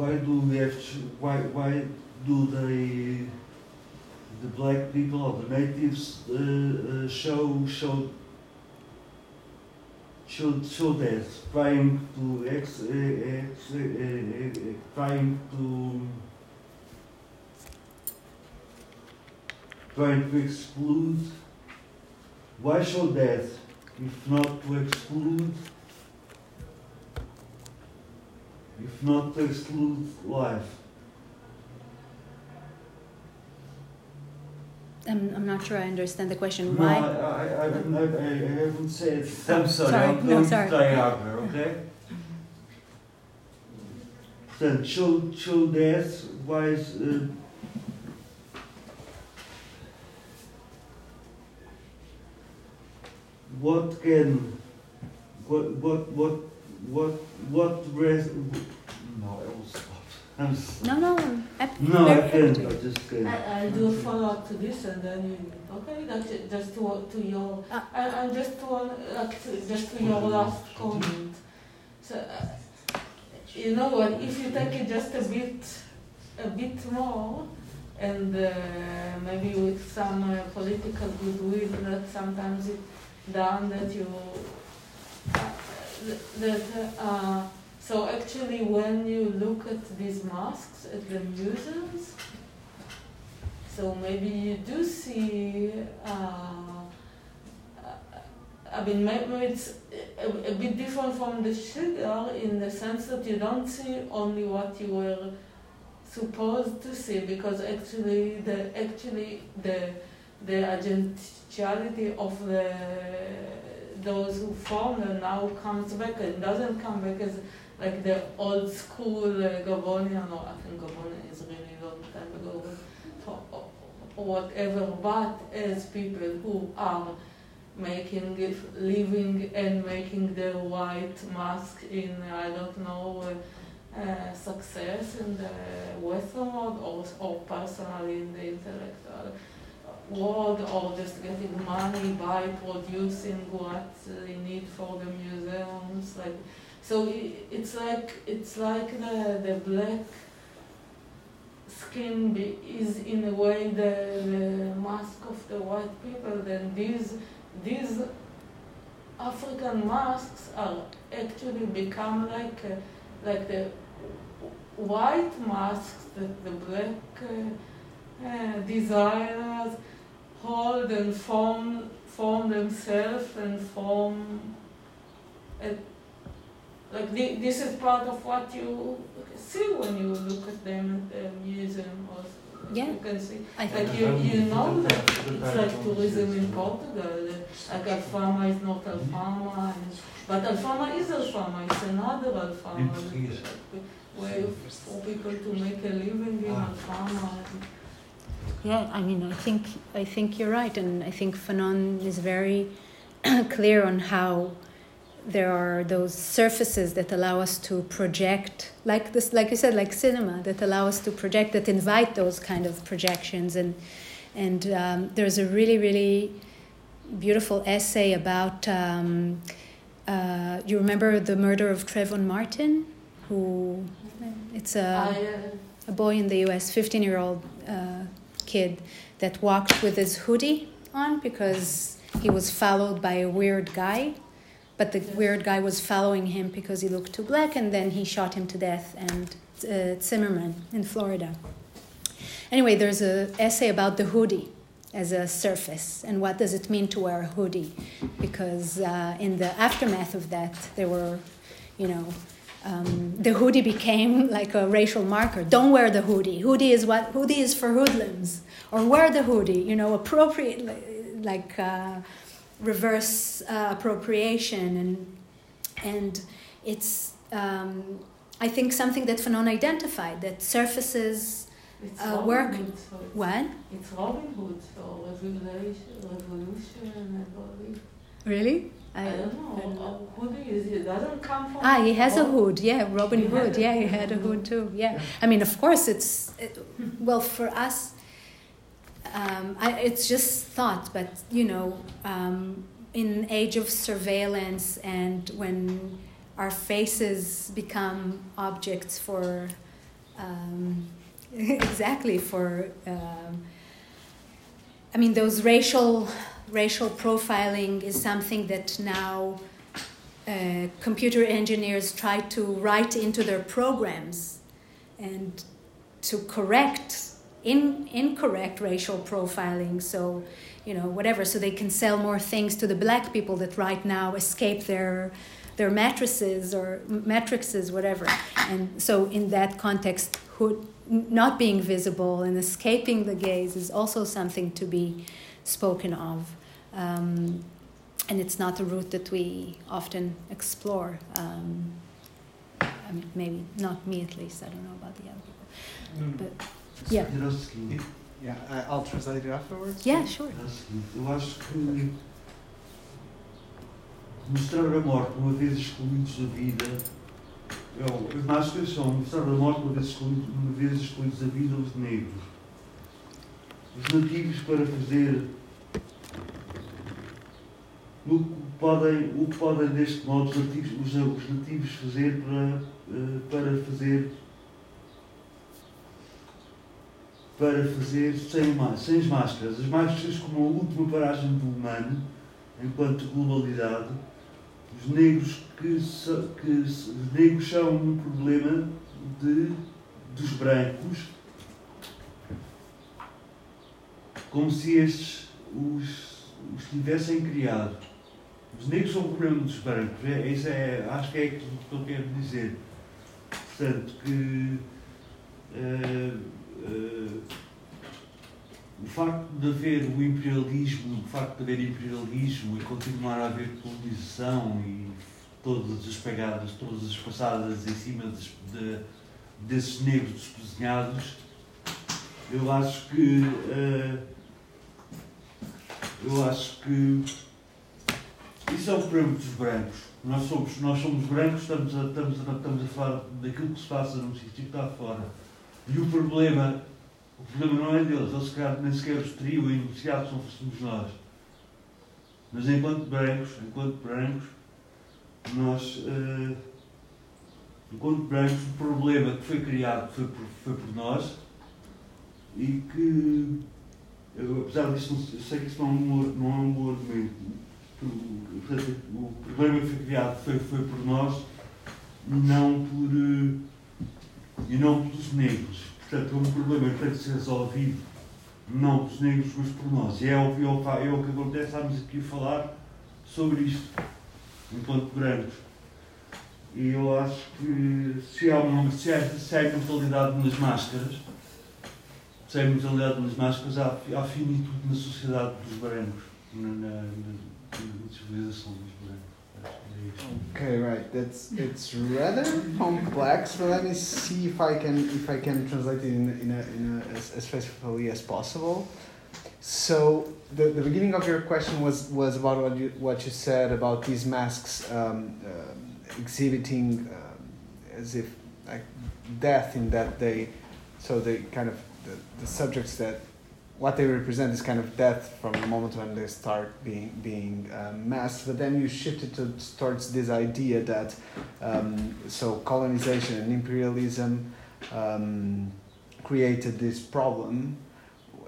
Speaker 6: why do we have to, why why do they the black people or the natives uh, uh, show show show show that? Trying to ex, uh, ex, ex, trying to trying to exclude? Why show that if not to exclude not to exclude life.
Speaker 2: I'm, I'm not sure I understand the question.
Speaker 6: No,
Speaker 2: Why?
Speaker 6: I, I, I, haven't- I, I haven't said. I'm sorry,
Speaker 2: sorry,
Speaker 6: I'm
Speaker 2: no,
Speaker 6: going
Speaker 2: sorry.
Speaker 6: harder, okay? So, child, child death wise, uh, what can, what, what, what, what, what rest, no, I will stop.
Speaker 2: No, no. I'm
Speaker 6: No, I can't. I just can't.
Speaker 3: I, I'll do a follow-up to this and then you, okay, that's it, just to, to your,
Speaker 2: Ah.
Speaker 3: I, I just want, like, to, just to your last comment. So, uh, you know what, if you take it just a bit, a bit more, and uh, maybe with some uh, political goodwill that sometimes it done that you, uh, that, uh, so actually when you look at these masks at the museums, so maybe you do see, uh, I mean, maybe it's a, a bit different from the sugar in the sense that you don't see only what you were supposed to see because actually the actually the the agentiality of the those who formed them now comes back and doesn't come back as like the old school uh, Gabonian or I think Gabonian is really long time ago but whatever but as people who are making living and making their white mask in I don't know uh, uh, success in the Western world or, or personally in the intellectual world or just getting money by producing what they need for the museums like so it's like it's like the, the black skin be, is in a way the, the mask of the white people. Then these these African masks are actually become like uh, like the white masks that the black uh, uh, designers hold and form form themselves and form a, like thi- this is part of what you see when you look at them at the museum or
Speaker 2: Yeah.
Speaker 3: you can see
Speaker 2: I
Speaker 3: like you, you know that it's like tourism in Portugal. Like Alfama is not Alfama, and, but Alfama is Alfama. It's another Alfama.
Speaker 6: Portuguese.
Speaker 3: Way for people to make a living in ah. Alfama.
Speaker 2: Yeah, I mean, I think I think you're right, and I think Fanon is very clear on how there are those surfaces that allow us to project, like this, like you said, like cinema, that allow us to project, that invite those kind of projections, and and um, there's a really really beautiful essay about. Um, uh, you remember the murder of Trayvon Martin, who it's a
Speaker 3: uh,
Speaker 2: a boy in the US, 15 year old uh, kid, that walked with his hoodie on because he was followed by a weird guy. But the weird guy was following him because he looked too black, and then he shot him to death. And uh, Zimmerman in Florida. Anyway, there's an essay about the hoodie as a surface and what does it mean to wear a hoodie, because uh, in the aftermath of that, there were, you know, um, the hoodie became like a racial marker. Don't wear the hoodie. Hoodie is what hoodie is for hoodlums, or wear the hoodie. You know, appropriate like uh, reverse uh, appropriation, and and it's um, I think something that Fanon identified that surfaces
Speaker 3: it's
Speaker 2: Uh,
Speaker 3: Robin
Speaker 2: work-
Speaker 3: Hood, so it's,
Speaker 2: what
Speaker 3: it's Robin Hood, so revolution, revolution, believe.
Speaker 2: really.
Speaker 3: I, don't know. Uh, hoodie is it doesn't come from.
Speaker 2: Ah, he has a hood. Yeah, Robin Hood. Yeah, he had a hood too. Yeah, I mean, of course, it's it, well for us. Um, I, it's just thought, but you know, um, in age of surveillance and when our faces become objects for um, exactly for. Um, I mean, those racial racial profiling is something that now uh, computer engineers try to write into their programs and to correct in, incorrect racial profiling. So, you know, whatever, so they can sell more things to the black people that right now escape their their mattresses or matrices, whatever. And so, in that context, who, not being visible and escaping the gaze is also something to be spoken of. Um, and it's not a route that we often explore. Um, I mean, maybe not me at least. I don't know about the other people.
Speaker 1: Mm.
Speaker 2: But yeah,
Speaker 6: Era o seguinte,
Speaker 1: Yeah, I- I'll translate it afterwards.
Speaker 2: yeah, sure.
Speaker 6: era o seguinte, eu acho que mostrar a morte uma vez excluídos da vida, é, o- as máscaras são mostrar a morte uma vez excluídos, uma vez excluídos da vida os negros. Os nativos para fazer o que podem, o que podem deste modo os nativos, os, os nativos fazer para, eh, para fazer para fazer sem, sem as máscaras. As máscaras como a última paragem do humano, enquanto globalidade, os negros que, que os negros são um problema de, dos brancos, como se estes os, os tivessem criado. Os negros são um problema dos brancos, é, isso é, acho que é aquilo que eu quero dizer. Portanto, que eh, eh, o facto de haver o imperialismo, o facto de haver imperialismo e continuar a haver colonização e todas as pegadas, todas as passadas em cima de- desses negros despesinhados, eu acho que eh, eu acho que isso é o problema dos brancos. Nós somos, nós somos brancos, estamos a, estamos, a, estamos a falar daquilo que se passa num sítio que está fora. E o problema, o problema não é deles, eles calhar nem sequer os teriam enunciado se não fôssemos nós. Mas enquanto brancos, enquanto brancos, nós, eh, enquanto brancos, o problema que foi criado foi por, foi por nós e que, eu, apesar disso, eu sei que isso não é um, não é um bom argumento. O, problema foi criado foi, foi por nós e não por. eh, e não pelos negros. Portanto, é um problema que tem que ser resolvido não pelos negros, mas por nós. E é o, é o, é o que acontece, estamos aqui a falar sobre isto, enquanto brancos. E eu acho que se há, uma, se há, nas máscaras, se há imortalidade nas máscaras, há, há finitude na sociedade dos brancos, na, na,
Speaker 1: Okay, right. That's it's rather complex, but let me see if I can if I can translate it in in, a, in a, as, as faithfully as possible. So the, the beginning of your question was was about what you what you said about these masks um, um exhibiting um, as if like death in that they so they kind of the, the subjects that what they represent is kind of death from the moment when they start being being um, masked. But then you shifted to, towards this idea that um, so colonization and imperialism um, created this problem,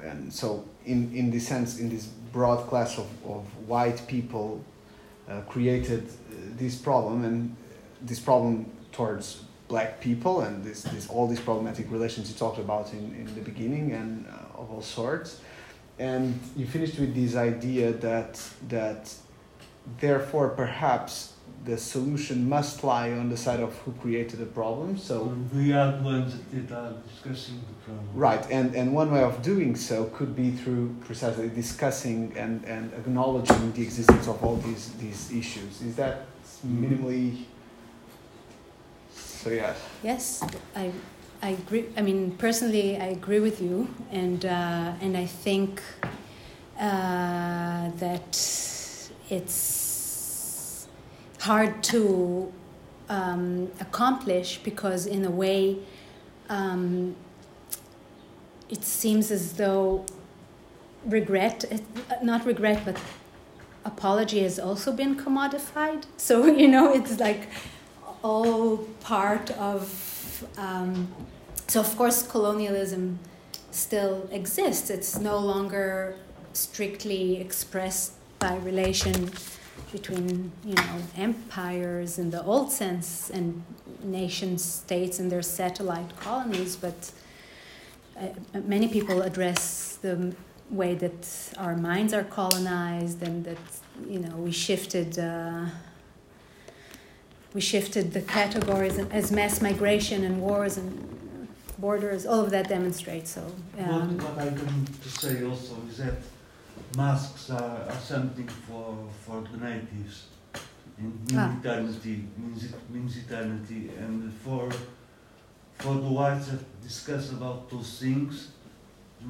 Speaker 1: and so in in this sense, in this broad class of, of white people, uh, created uh, this problem and this problem towards black people and this, this all these problematic relations you talked about in, in the beginning and uh, of all sorts. And you finished with this idea that that therefore perhaps the solution must lie on the side of who created the problem so
Speaker 6: We há anos a tentar discussing the problem.
Speaker 1: right and and one way of doing so could be through precisely discussing and and acknowledging the existence of all these these issues. Is that minimally so yeah.
Speaker 2: Yes, I, I agree. I mean, personally, I agree with you, and uh, and I think uh, that it's hard to um, accomplish because, in a way, um, it seems as though regret, not regret, but apology has also been commodified. So you know, it's like all part of um, so of course colonialism still exists. It's no longer strictly expressed by relation between you know empires in the old sense and nation states and their satellite colonies but uh, many people address the way that our minds are colonized and that you know we shifted uh, we shifted the categories as mass migration and wars and borders. All of that demonstrates. So. Um,
Speaker 6: what, what I can say also is that masks are, are something for for the natives. In mean
Speaker 2: Ah.
Speaker 6: eternity means it means eternity, and for for the whites that discuss about those things,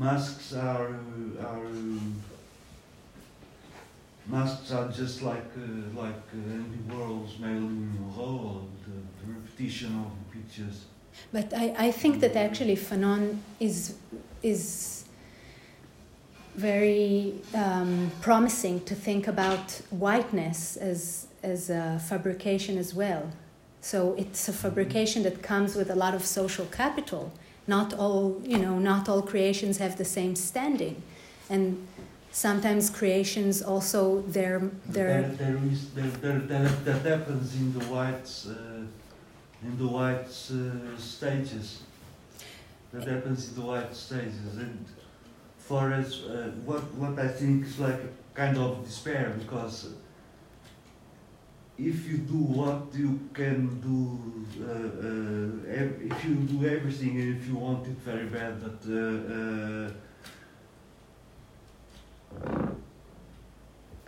Speaker 6: masks are are masks are just like uh, like uh, Andy Warhol's Marilyn Monroe, the, the repetition of the pictures.
Speaker 2: But I, I think that actually Fanon is is very um, promising to think about whiteness as as a fabrication as well. So it's a fabrication that comes with a lot of social capital. Not all you know, not all creations have the same standing, and sometimes creations also their
Speaker 6: There,
Speaker 2: their
Speaker 6: there is there, there, that, that happens in the whites uh, in the white uh, stages. That happens in the white stages, and for us, uh, what what I think is like a kind of despair because if you do what you can do, uh, uh, if you do everything, and if you want it very bad, that. Uh, uh,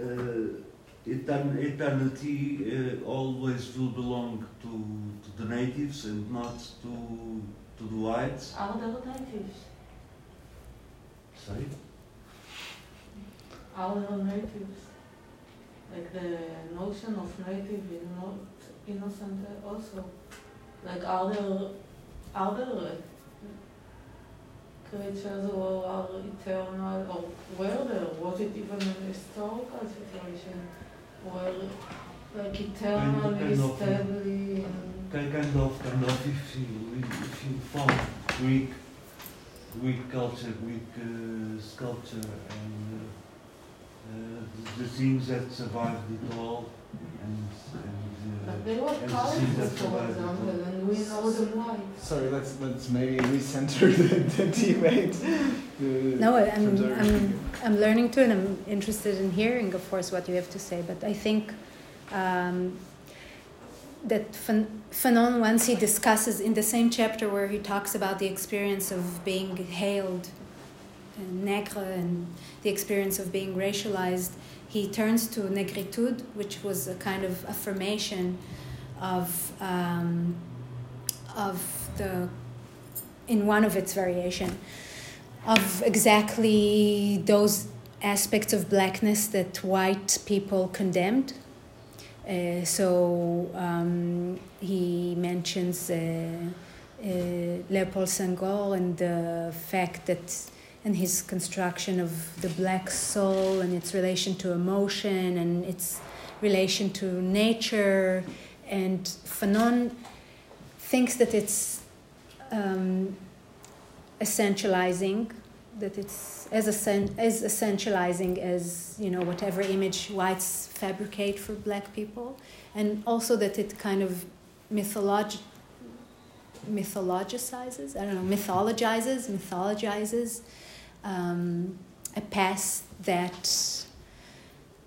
Speaker 6: uh, eternity uh, always will belong to, to the natives and not to, to the whites.
Speaker 3: Other natives.
Speaker 6: Sorry?
Speaker 3: Other natives. Like the notion of native is not innocent also. Like other other creatures are eternal or were there? Was it even a historical situation where like eternal
Speaker 6: Kind of- kind
Speaker 3: is steadily and
Speaker 6: Kind of, kind of, if you, if you found Greek, Greek culture, Greek uh, sculpture, and uh, uh, the, the things that survived it all, and, and,
Speaker 3: But they were
Speaker 6: and the
Speaker 3: colorful,
Speaker 6: things that
Speaker 3: for example, and we know them why.
Speaker 1: Sorry, let's let's maybe recenter the, the debate. The
Speaker 2: No, I'm, I'm. I'm learning too, and I'm interested in hearing, of course, what you have to say. But I think um, that Fan- Fanon, once he discusses in the same chapter where he talks about the experience of being hailed, uh, negre, and the experience of being racialized, he turns to negritude, which was a kind of affirmation of um, of the in one of its variation of exactly those aspects of blackness that white people condemned. Uh, so um, he mentions uh, uh, Leopold Senghor and the fact that, and his construction of the black soul and its relation to emotion and its relation to nature. And Fanon thinks that it's um, essentializing that it's as as essentializing as you know whatever image whites fabricate for black people and also that it kind of mytholog- mythologicizes i don't know mythologizes mythologizes um, a past that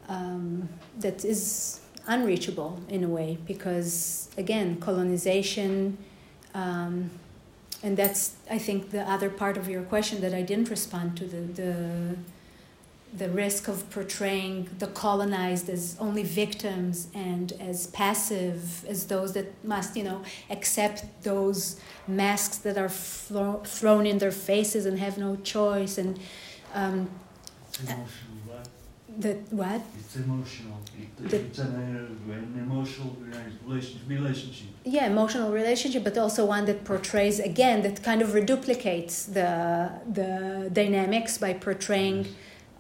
Speaker 2: um, that is unreachable in a way because again colonization um, and that's I think the other part of your question that I didn't respond to the the the risk of portraying the colonized as only victims and as passive as those that must you know accept those masks that are thro- thrown in their faces and have no choice and um,
Speaker 6: It's emotional, right?
Speaker 2: that what
Speaker 6: It's emotional. It,
Speaker 2: The-
Speaker 6: it's an, uh, an emotional relation, relationship.
Speaker 2: yeah emotional relationship but also one that portrays again that kind of reduplicates the the dynamics by portraying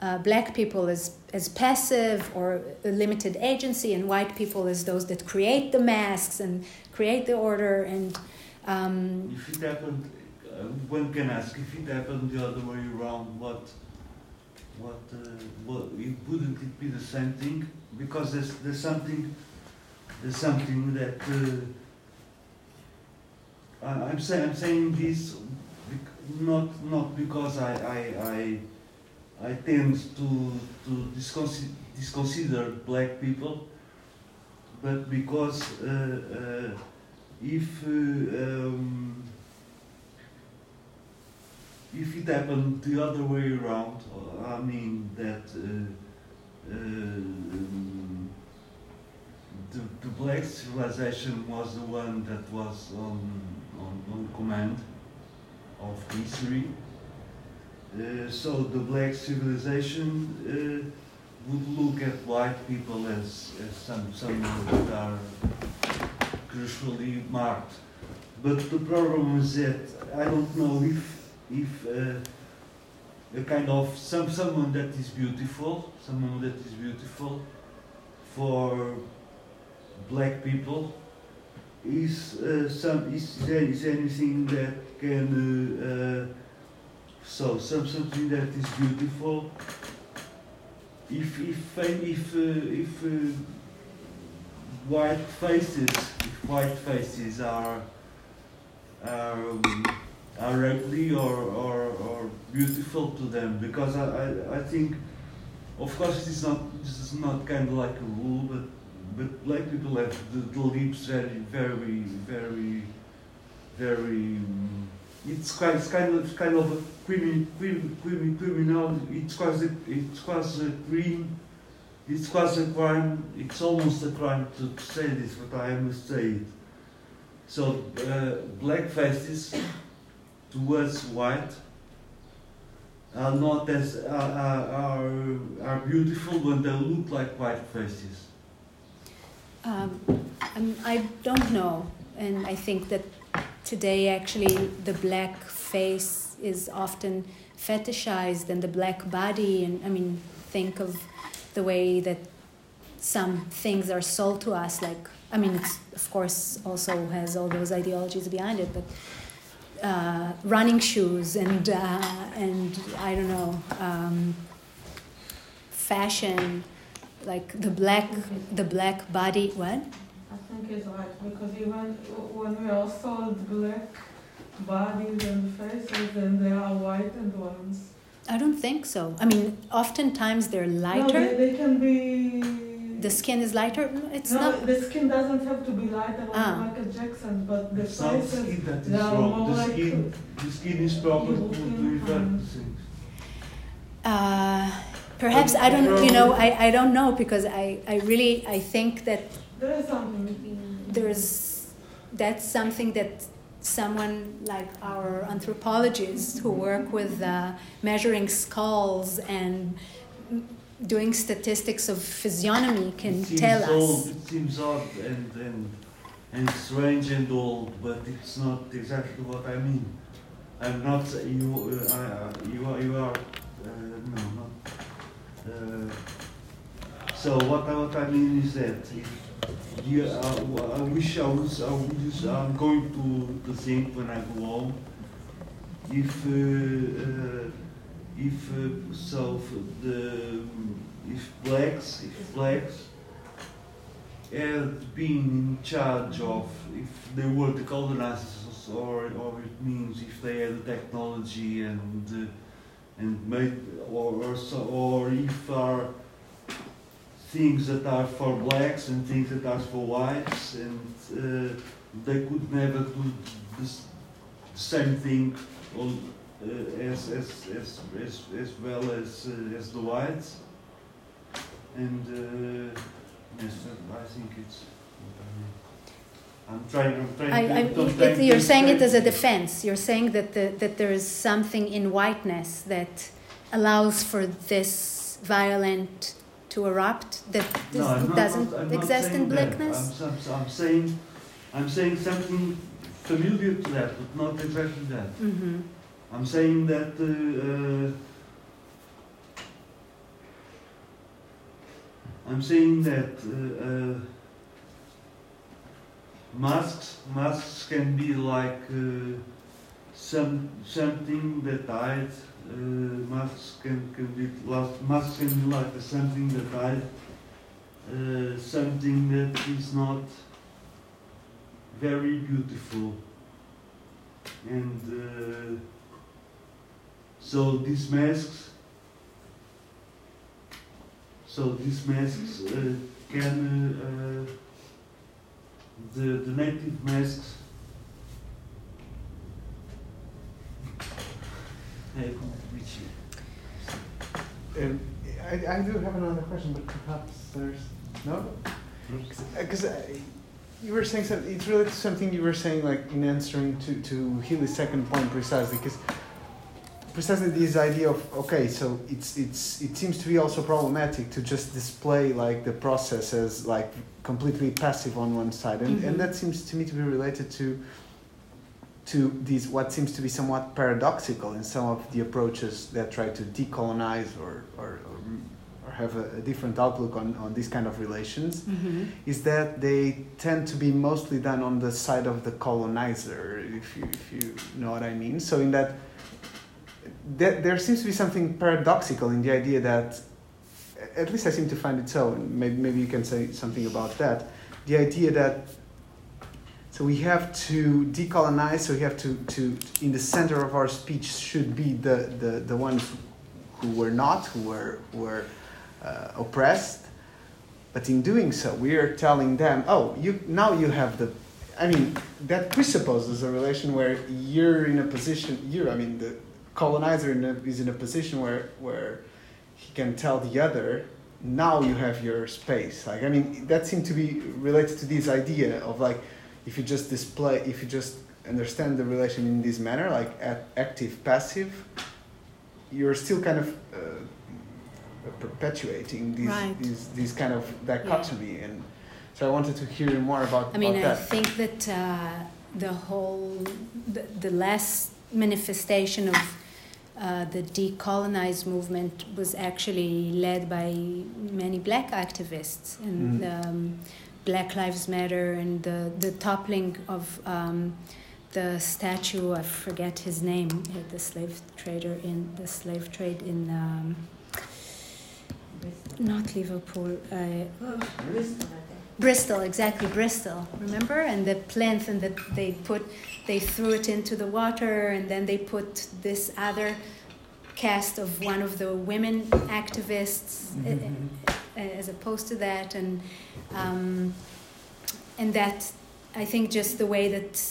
Speaker 2: uh, black people as as passive or limited agency and white people as those that create the masks and create the order and um,
Speaker 6: If it happened, uh, one can ask if it happened the other way around, what, what, uh, what it, wouldn't it be the same thing? Because there's, there's something, there's something that uh, I, I'm saying, I'm saying this not not because I I, I, I tend to to disconsider, black people, but because uh, uh, if uh, um, if it happened the other way around, I mean that uh, uh, um, the, the black civilization was the one that was on, on, on command of history. Uh, so the black civilization uh, would look at white people as, as some, some that are crucially marked. But the problem is that I don't know if if uh, a kind of some someone that is beautiful, someone that is beautiful for black people is uh, some is, is anything that can uh, uh, so some something that is beautiful. If if if uh, if uh, white faces if white faces are are um, are ugly or, or, or beautiful to them because I, I, I think of course this is not this is not kind of like a rule but but black people have the, the lips very very very very um, it's quite it's kind of kind of a crimin, crimin, crimin, criminal it's a, it's a crime it's crime it's almost a crime to, to say this but I must say it so uh, black faces towards white are not as are, are, are beautiful when they look like white faces.
Speaker 2: Um, I don't know, and I think that today actually the black face is often fetishized and the black body, and I mean, think of the way that some things are sold to us, like I mean, it's of course also has all those ideologies behind it, but uh, running shoes and uh, and I don't know um, fashion, like the black the black body. What?
Speaker 3: I think it's right because even when we are sold black bodies and faces, then they are whitened ones.
Speaker 2: I don't think so. I mean, oftentimes they're
Speaker 3: No,
Speaker 2: lighter.
Speaker 3: they, they can be.
Speaker 2: the skin is lighter. It's
Speaker 3: no,
Speaker 2: not.
Speaker 3: the skin doesn't have to be lighter like
Speaker 2: Ah.
Speaker 3: Michael Jackson, but the
Speaker 6: It's not the
Speaker 3: faces.
Speaker 6: skin that is
Speaker 3: they are
Speaker 6: wrong.
Speaker 3: more
Speaker 6: The
Speaker 3: like
Speaker 6: skin, the skin is proper to, to
Speaker 3: European
Speaker 6: revert
Speaker 3: hands.
Speaker 6: things.
Speaker 2: Uh, perhaps I don't. You know, I, I don't know because I, I really I think that
Speaker 3: There is something.
Speaker 2: there's that's something that someone like our anthropologists who work with uh, measuring skulls and doing statistics of physiognomy can
Speaker 6: it seems
Speaker 2: tell
Speaker 6: old,
Speaker 2: us.
Speaker 6: It seems odd and, and, and strange and old, but it's not exactly what I mean. I'm not you. Uh, uh, you are. You are. Uh, no, not. Uh, so what what I mean is that if you, uh, I wish I was. I was I'm going to, to think when I go home. If uh, uh, if uh, so the if blacks if blacks had been in charge of if they were the colonizers or or it means if they had the technology and uh, and made or or, so, or if are things that are for blacks and things that are for whites and uh, they could never do this, the same thing all, uh, as, as, as, as, as well as, uh, as the whites. And uh, yes, I think it's. I'm trying. I'm trying.
Speaker 2: I,
Speaker 6: to,
Speaker 2: I,
Speaker 6: I'm trying
Speaker 2: it, you're saying it as a defense. You're saying that the, that there is something in whiteness that allows for this violent to erupt that this
Speaker 6: No, I'm not-
Speaker 2: doesn't
Speaker 6: I'm not
Speaker 2: exist in
Speaker 6: saying
Speaker 2: blackness.
Speaker 6: I'm, I'm, I'm saying, I'm saying something familiar to that, but not exactly that.
Speaker 2: hmm
Speaker 6: I'm saying that uh, uh, I'm saying that uh, uh, masks masks can be like uh, some something that died. Uh, masks can can be like masks can be like something that died. Uh, something that is not very beautiful and. Uh, so these masks, so these masks can the, the native masks.
Speaker 1: Um, I, I do have another question, but perhaps there's no. Because you were saying something. It's related to something you were saying, like in answering to to Healy's second point precisely, because precisely this idea of okay, so it's it's it seems to be also problematic to just display like the process as like completely passive on one side, and
Speaker 2: Mhm.
Speaker 1: and that seems to me to be related to to these what seems to be somewhat paradoxical in some of the approaches that try to decolonize or or, or, or have a, a different outlook on, on these kind of relations
Speaker 2: Mm-hmm.
Speaker 1: is that they tend to be mostly done on the side of the colonizer, if you, if you know what I mean. So, in that, there, there seems to be something paradoxical in the idea that, at least I seem to find it so, and maybe, maybe you can say something about that. The idea that, so we have to decolonize, so we have to, to in the center of our speech should be the, the, the ones who were not, who were, were uh, oppressed. But in doing so, we are telling them, oh, you now you have the. I mean, that presupposes a relation where you're in a position. You're, I mean, the colonizer in a, is in a position where where he can tell the other, now you have your space. Like, I mean, that seemed to be related to this idea of like, if you just display, if you just understand the relation in this manner, like active passive, you're still kind of. Uh, perpetuating these,
Speaker 2: Right.
Speaker 1: these these kind of dichotomy and so I wanted to hear more about,
Speaker 2: I mean,
Speaker 1: about
Speaker 2: I
Speaker 1: that.
Speaker 2: think that uh, the whole, the, the last manifestation of uh, the decolonized movement was actually led by many black activists and
Speaker 1: Mhm.
Speaker 2: um, Black Lives Matter and the, the toppling of um, the statue, I forget his name, uh, the slave trader in the slave trade in. Um, not Liverpool, uh, Bristol, exactly Bristol. Remember, and the plinth, and that they put, they threw it into the water, and then they put this other cast of one of the women activists
Speaker 1: Mhm.
Speaker 2: uh, as opposed to that, and um, and that I think just the way that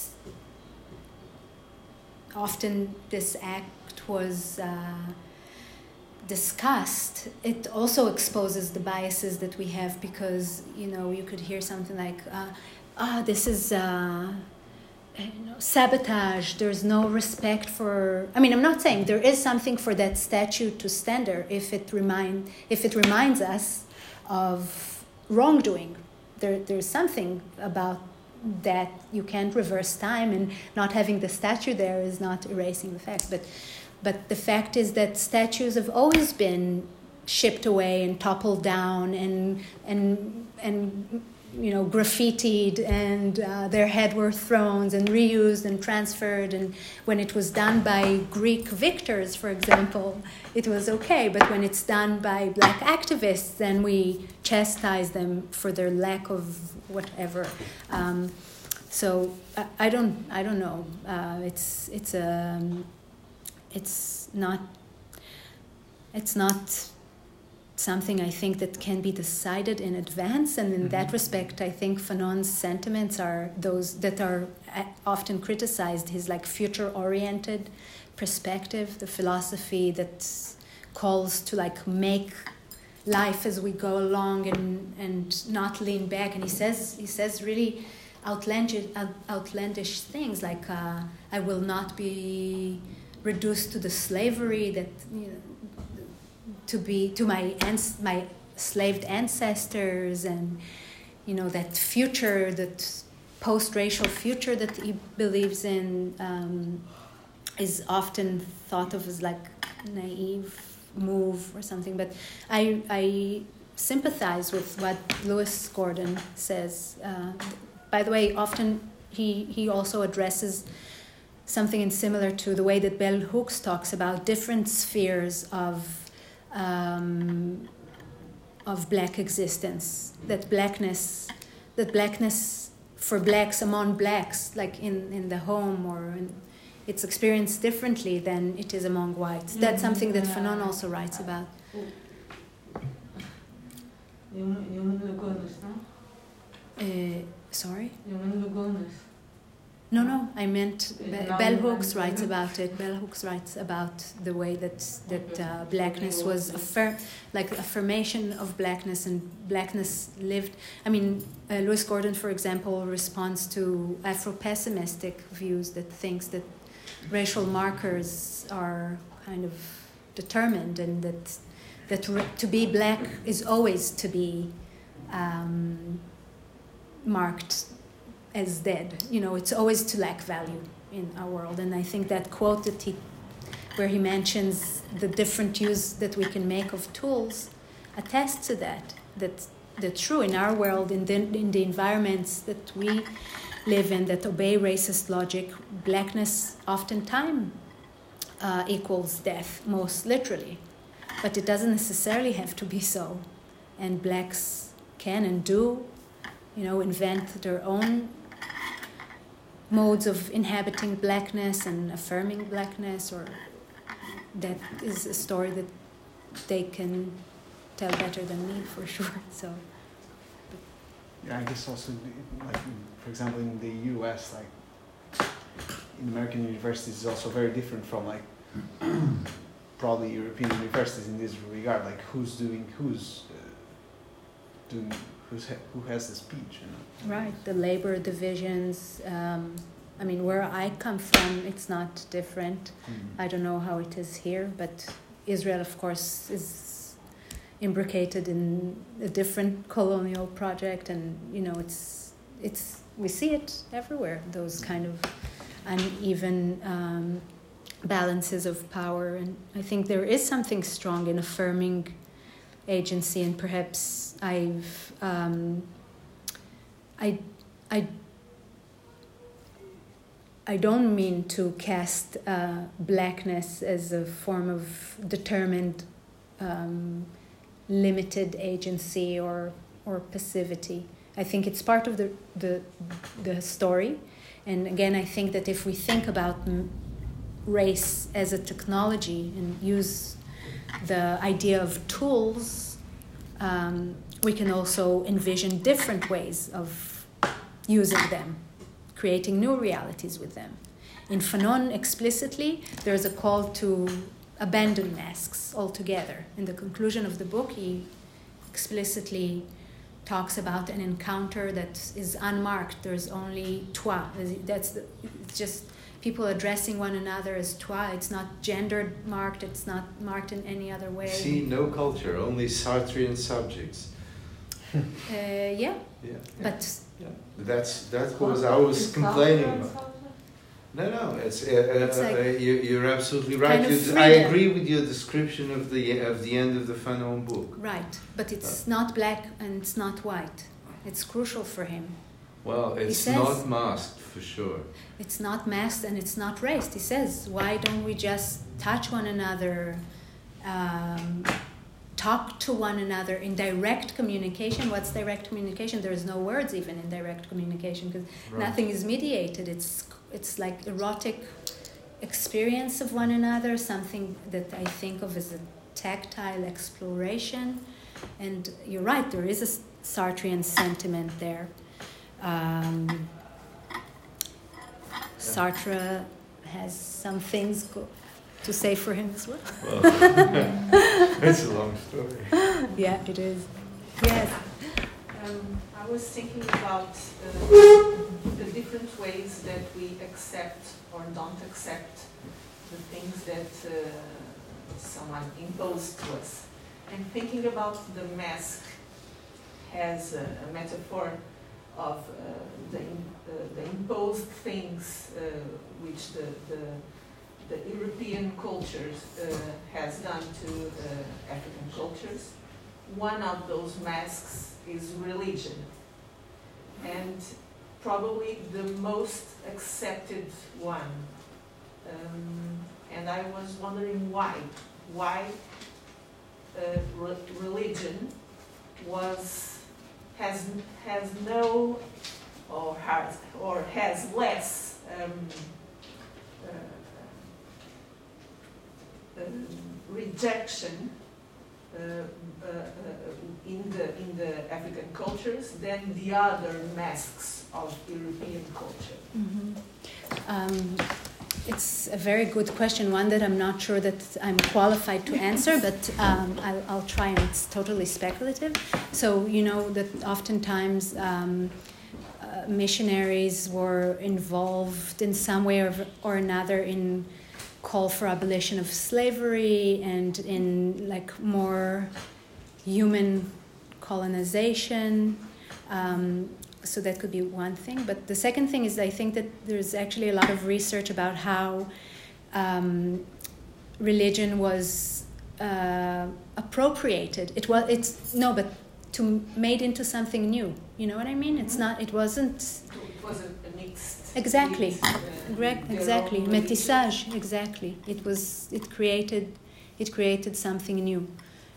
Speaker 2: often this act was. Uh, discussed, it also exposes the biases that we have because you know you could hear something like, uh, "Ah, this is." Uh, know, sabotage. There's no respect for. I mean, I'm not saying there is something for that statue to stand there if it remind if it reminds us of wrongdoing. There, there's something about that you can't reverse time, and not having the statue there is not erasing the fact. But but the fact is that statues have always been shipped away and toppled down and and and you know graffitied and uh, their head were thrown and reused and transferred and when it was done by Greek victors, for example, it was okay. But when it's done by black activists, then we chastise them for their lack of whatever. Um, so I, I don't I don't know. Uh, it's it's a um, it's not it's not something I think that can be decided in advance. And in that respect I think Fanon's sentiments are those that are uh, often criticized his like future oriented perspective the philosophy that calls to like make life as we go along and and not lean back. And he says he says really outlandish outlandish things like uh, I will not be reduced to the slavery that you know, to be to my ans- my slaved ancestors and you know that future that post-racial future that he believes in um, is often thought of as like naive move or something. But I I sympathize with what Lewis Gordon says. Uh, by the way often he he also addresses something in similar to the way that Bell Hooks talks about different spheres of um, of black existence. That blackness, that blackness for blacks among blacks, like in, in the home or in, it's experienced differently than it is among whites. That's something that Fanon also writes about.
Speaker 3: You, you look understand?
Speaker 2: Uh, Sorry?
Speaker 7: You mean Lugones?
Speaker 2: No, no, I meant Be- Bell Hooks writes about it. Bell Hooks writes about the way that that uh, blackness was affirm, like affirmation of blackness, and blackness lived. I mean, uh, Lewis Gordon, for example, responds to Afro-pessimistic views that thinks that racial markers are kind of determined, and that that r- to be black is always to be um, marked as dead. You know, it's always to lack value in our world. And I think that quote that he, where he mentions the different use that we can make of tools, attests to that. That that's true in our world, in the in the environments that we live in that obey racist logic, blackness oftentimes uh, equals death, most literally. But it doesn't necessarily have to be so. And blacks can and do, you know, invent their own modes of inhabiting blackness and affirming blackness, or that is a story that they can tell better than me for sure. So,
Speaker 1: Yeah, I guess also, like, for example, in the U.S., like, in American universities is also very different from like probably European universities in this regard. Like, who's doing who's uh, doing who's ha- who has the speech, you know?
Speaker 2: Right, the labor divisions. Um, I mean, where I come from, it's not different.
Speaker 1: Mm.
Speaker 2: I don't know how it is here, but Israel, of course, is imbricated in a different colonial project, and you know, it's it's we see it everywhere. Those kind of uneven um, balances of power, and I think there is something strong in affirming agency, and perhaps I've um, I I I don't mean to cast uh, blackness as a form of determined, um, limited agency or or passivity. I think it's part of the the, the story, and again, I think that if we think about race as a technology and use the idea of tools, um, we can also envision different ways of using them creating new realities with them. In Fanon, explicitly, there's a call to abandon masks altogether. In the conclusion of the book, he explicitly talks about an encounter that is unmarked. There's only toi. That's the, it's just people addressing one another as toi. It's not gendered marked. It's not marked in any other way.
Speaker 4: See, no culture, only Sartrean subjects.
Speaker 2: Uh, yeah,
Speaker 4: Yeah.
Speaker 2: but
Speaker 4: yeah. That's that was I was complaining about. No, no, it's, uh, uh,
Speaker 2: It's like
Speaker 4: uh, you, you're absolutely right.
Speaker 2: kind of
Speaker 4: I agree with your description of the of the end of the Fanon book.
Speaker 2: right. But it's not black and it's not white. It's crucial for him.
Speaker 4: Well, it's
Speaker 2: says-
Speaker 4: not masked for sure.
Speaker 2: It's not masked and it's not raced. He says, why don't we just touch one another, um, talk to one another in direct communication? What's direct communication? There's no words even in direct communication because nothing is mediated. It's it's like erotic experience of one another, something that I think of as a tactile exploration. And you're right, there is a Sartrean sentiment there. Um, Sartre has some things go- to say for him as well.
Speaker 4: Well, it's a long story.
Speaker 2: Yeah, it is. Yes.
Speaker 7: Um, I was thinking about uh, the different ways that we accept or don't accept the things that uh, someone imposed to us. And thinking about the mask as a, a metaphor of uh, the, uh, the imposed things uh, which the, the, the European cultures uh, has done to uh, African cultures one of those masks is religion. And probably the most accepted one. Um, and I was wondering why. Why uh, re- religion was has has no or has or has less um, uh, um, rejection
Speaker 3: uh, uh, uh, in the in the African cultures than the other masks of European culture?
Speaker 2: Mm-hmm. Um, it's a very good question, one that I'm not sure that I'm qualified to answer, but um, I'll, I'll, try, and it's totally speculative. So, you know, that oftentimes um, uh, missionaries were involved in some way or, or another in call for abolition of slavery and in like more human colonization. Um, so that could be one thing. But the second thing is, I think that there's actually a lot of research about how um, religion was uh, appropriated. It was it's no, but to made into something new. You know what I mean? It's not. It wasn't.
Speaker 3: It wasn't.
Speaker 2: Exactly. Exactly. Métissage. Exactly. It was. It created. It created something new.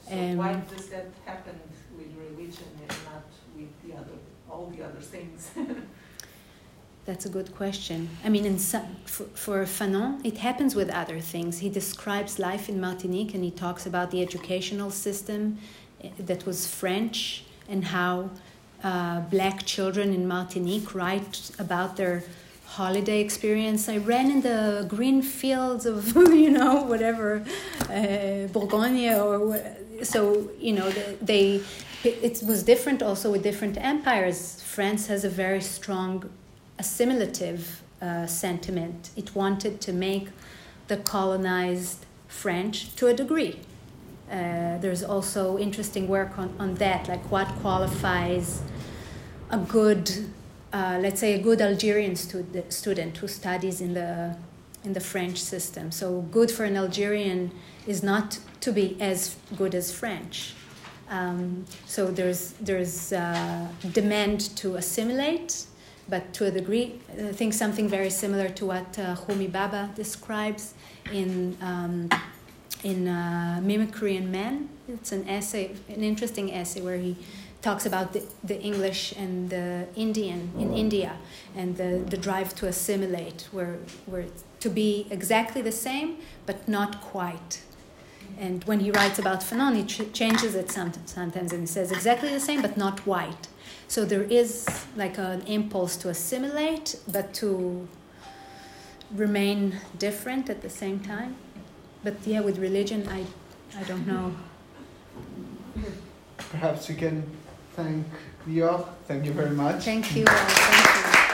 Speaker 3: So um, why does that happen with religion and not with the other all the other things?
Speaker 2: That's a good question. I mean, in some, for, for Fanon, it happens with other things. He describes life in Martinique and he talks about the educational system eh, that was French and how uh, black children in Martinique write about their holiday experience. I ran in the green fields of, you know, whatever, uh, Bourgogne or so, you know, they it was different also with different empires. France has a very strong assimilative uh, sentiment. It wanted to make the colonized French to a degree. Uh, there's also interesting work on, on that, like what qualifies a good, uh, let's say, a good Algerian stud- student who studies in the in the French system. So, good for an Algerian is not to be as good as French. Um, so there's there's uh, demand to assimilate, but to a degree, I think something very similar to what uh, Homi Bhabha describes in um, in uh, Mimicry and Men. It's an essay, an interesting essay where he talks about the, the English and the Indian in India and the, the drive to assimilate, where where to be exactly the same but not quite and when he writes about Fanon, he ch- changes it sometimes and he says exactly the same but not white. So there is like an impulse to assimilate but to remain different at the same time. But yeah, with religion, I, I don't know.
Speaker 1: Perhaps we can thank Lior. Thank you very much.
Speaker 2: Thank you. Thank you.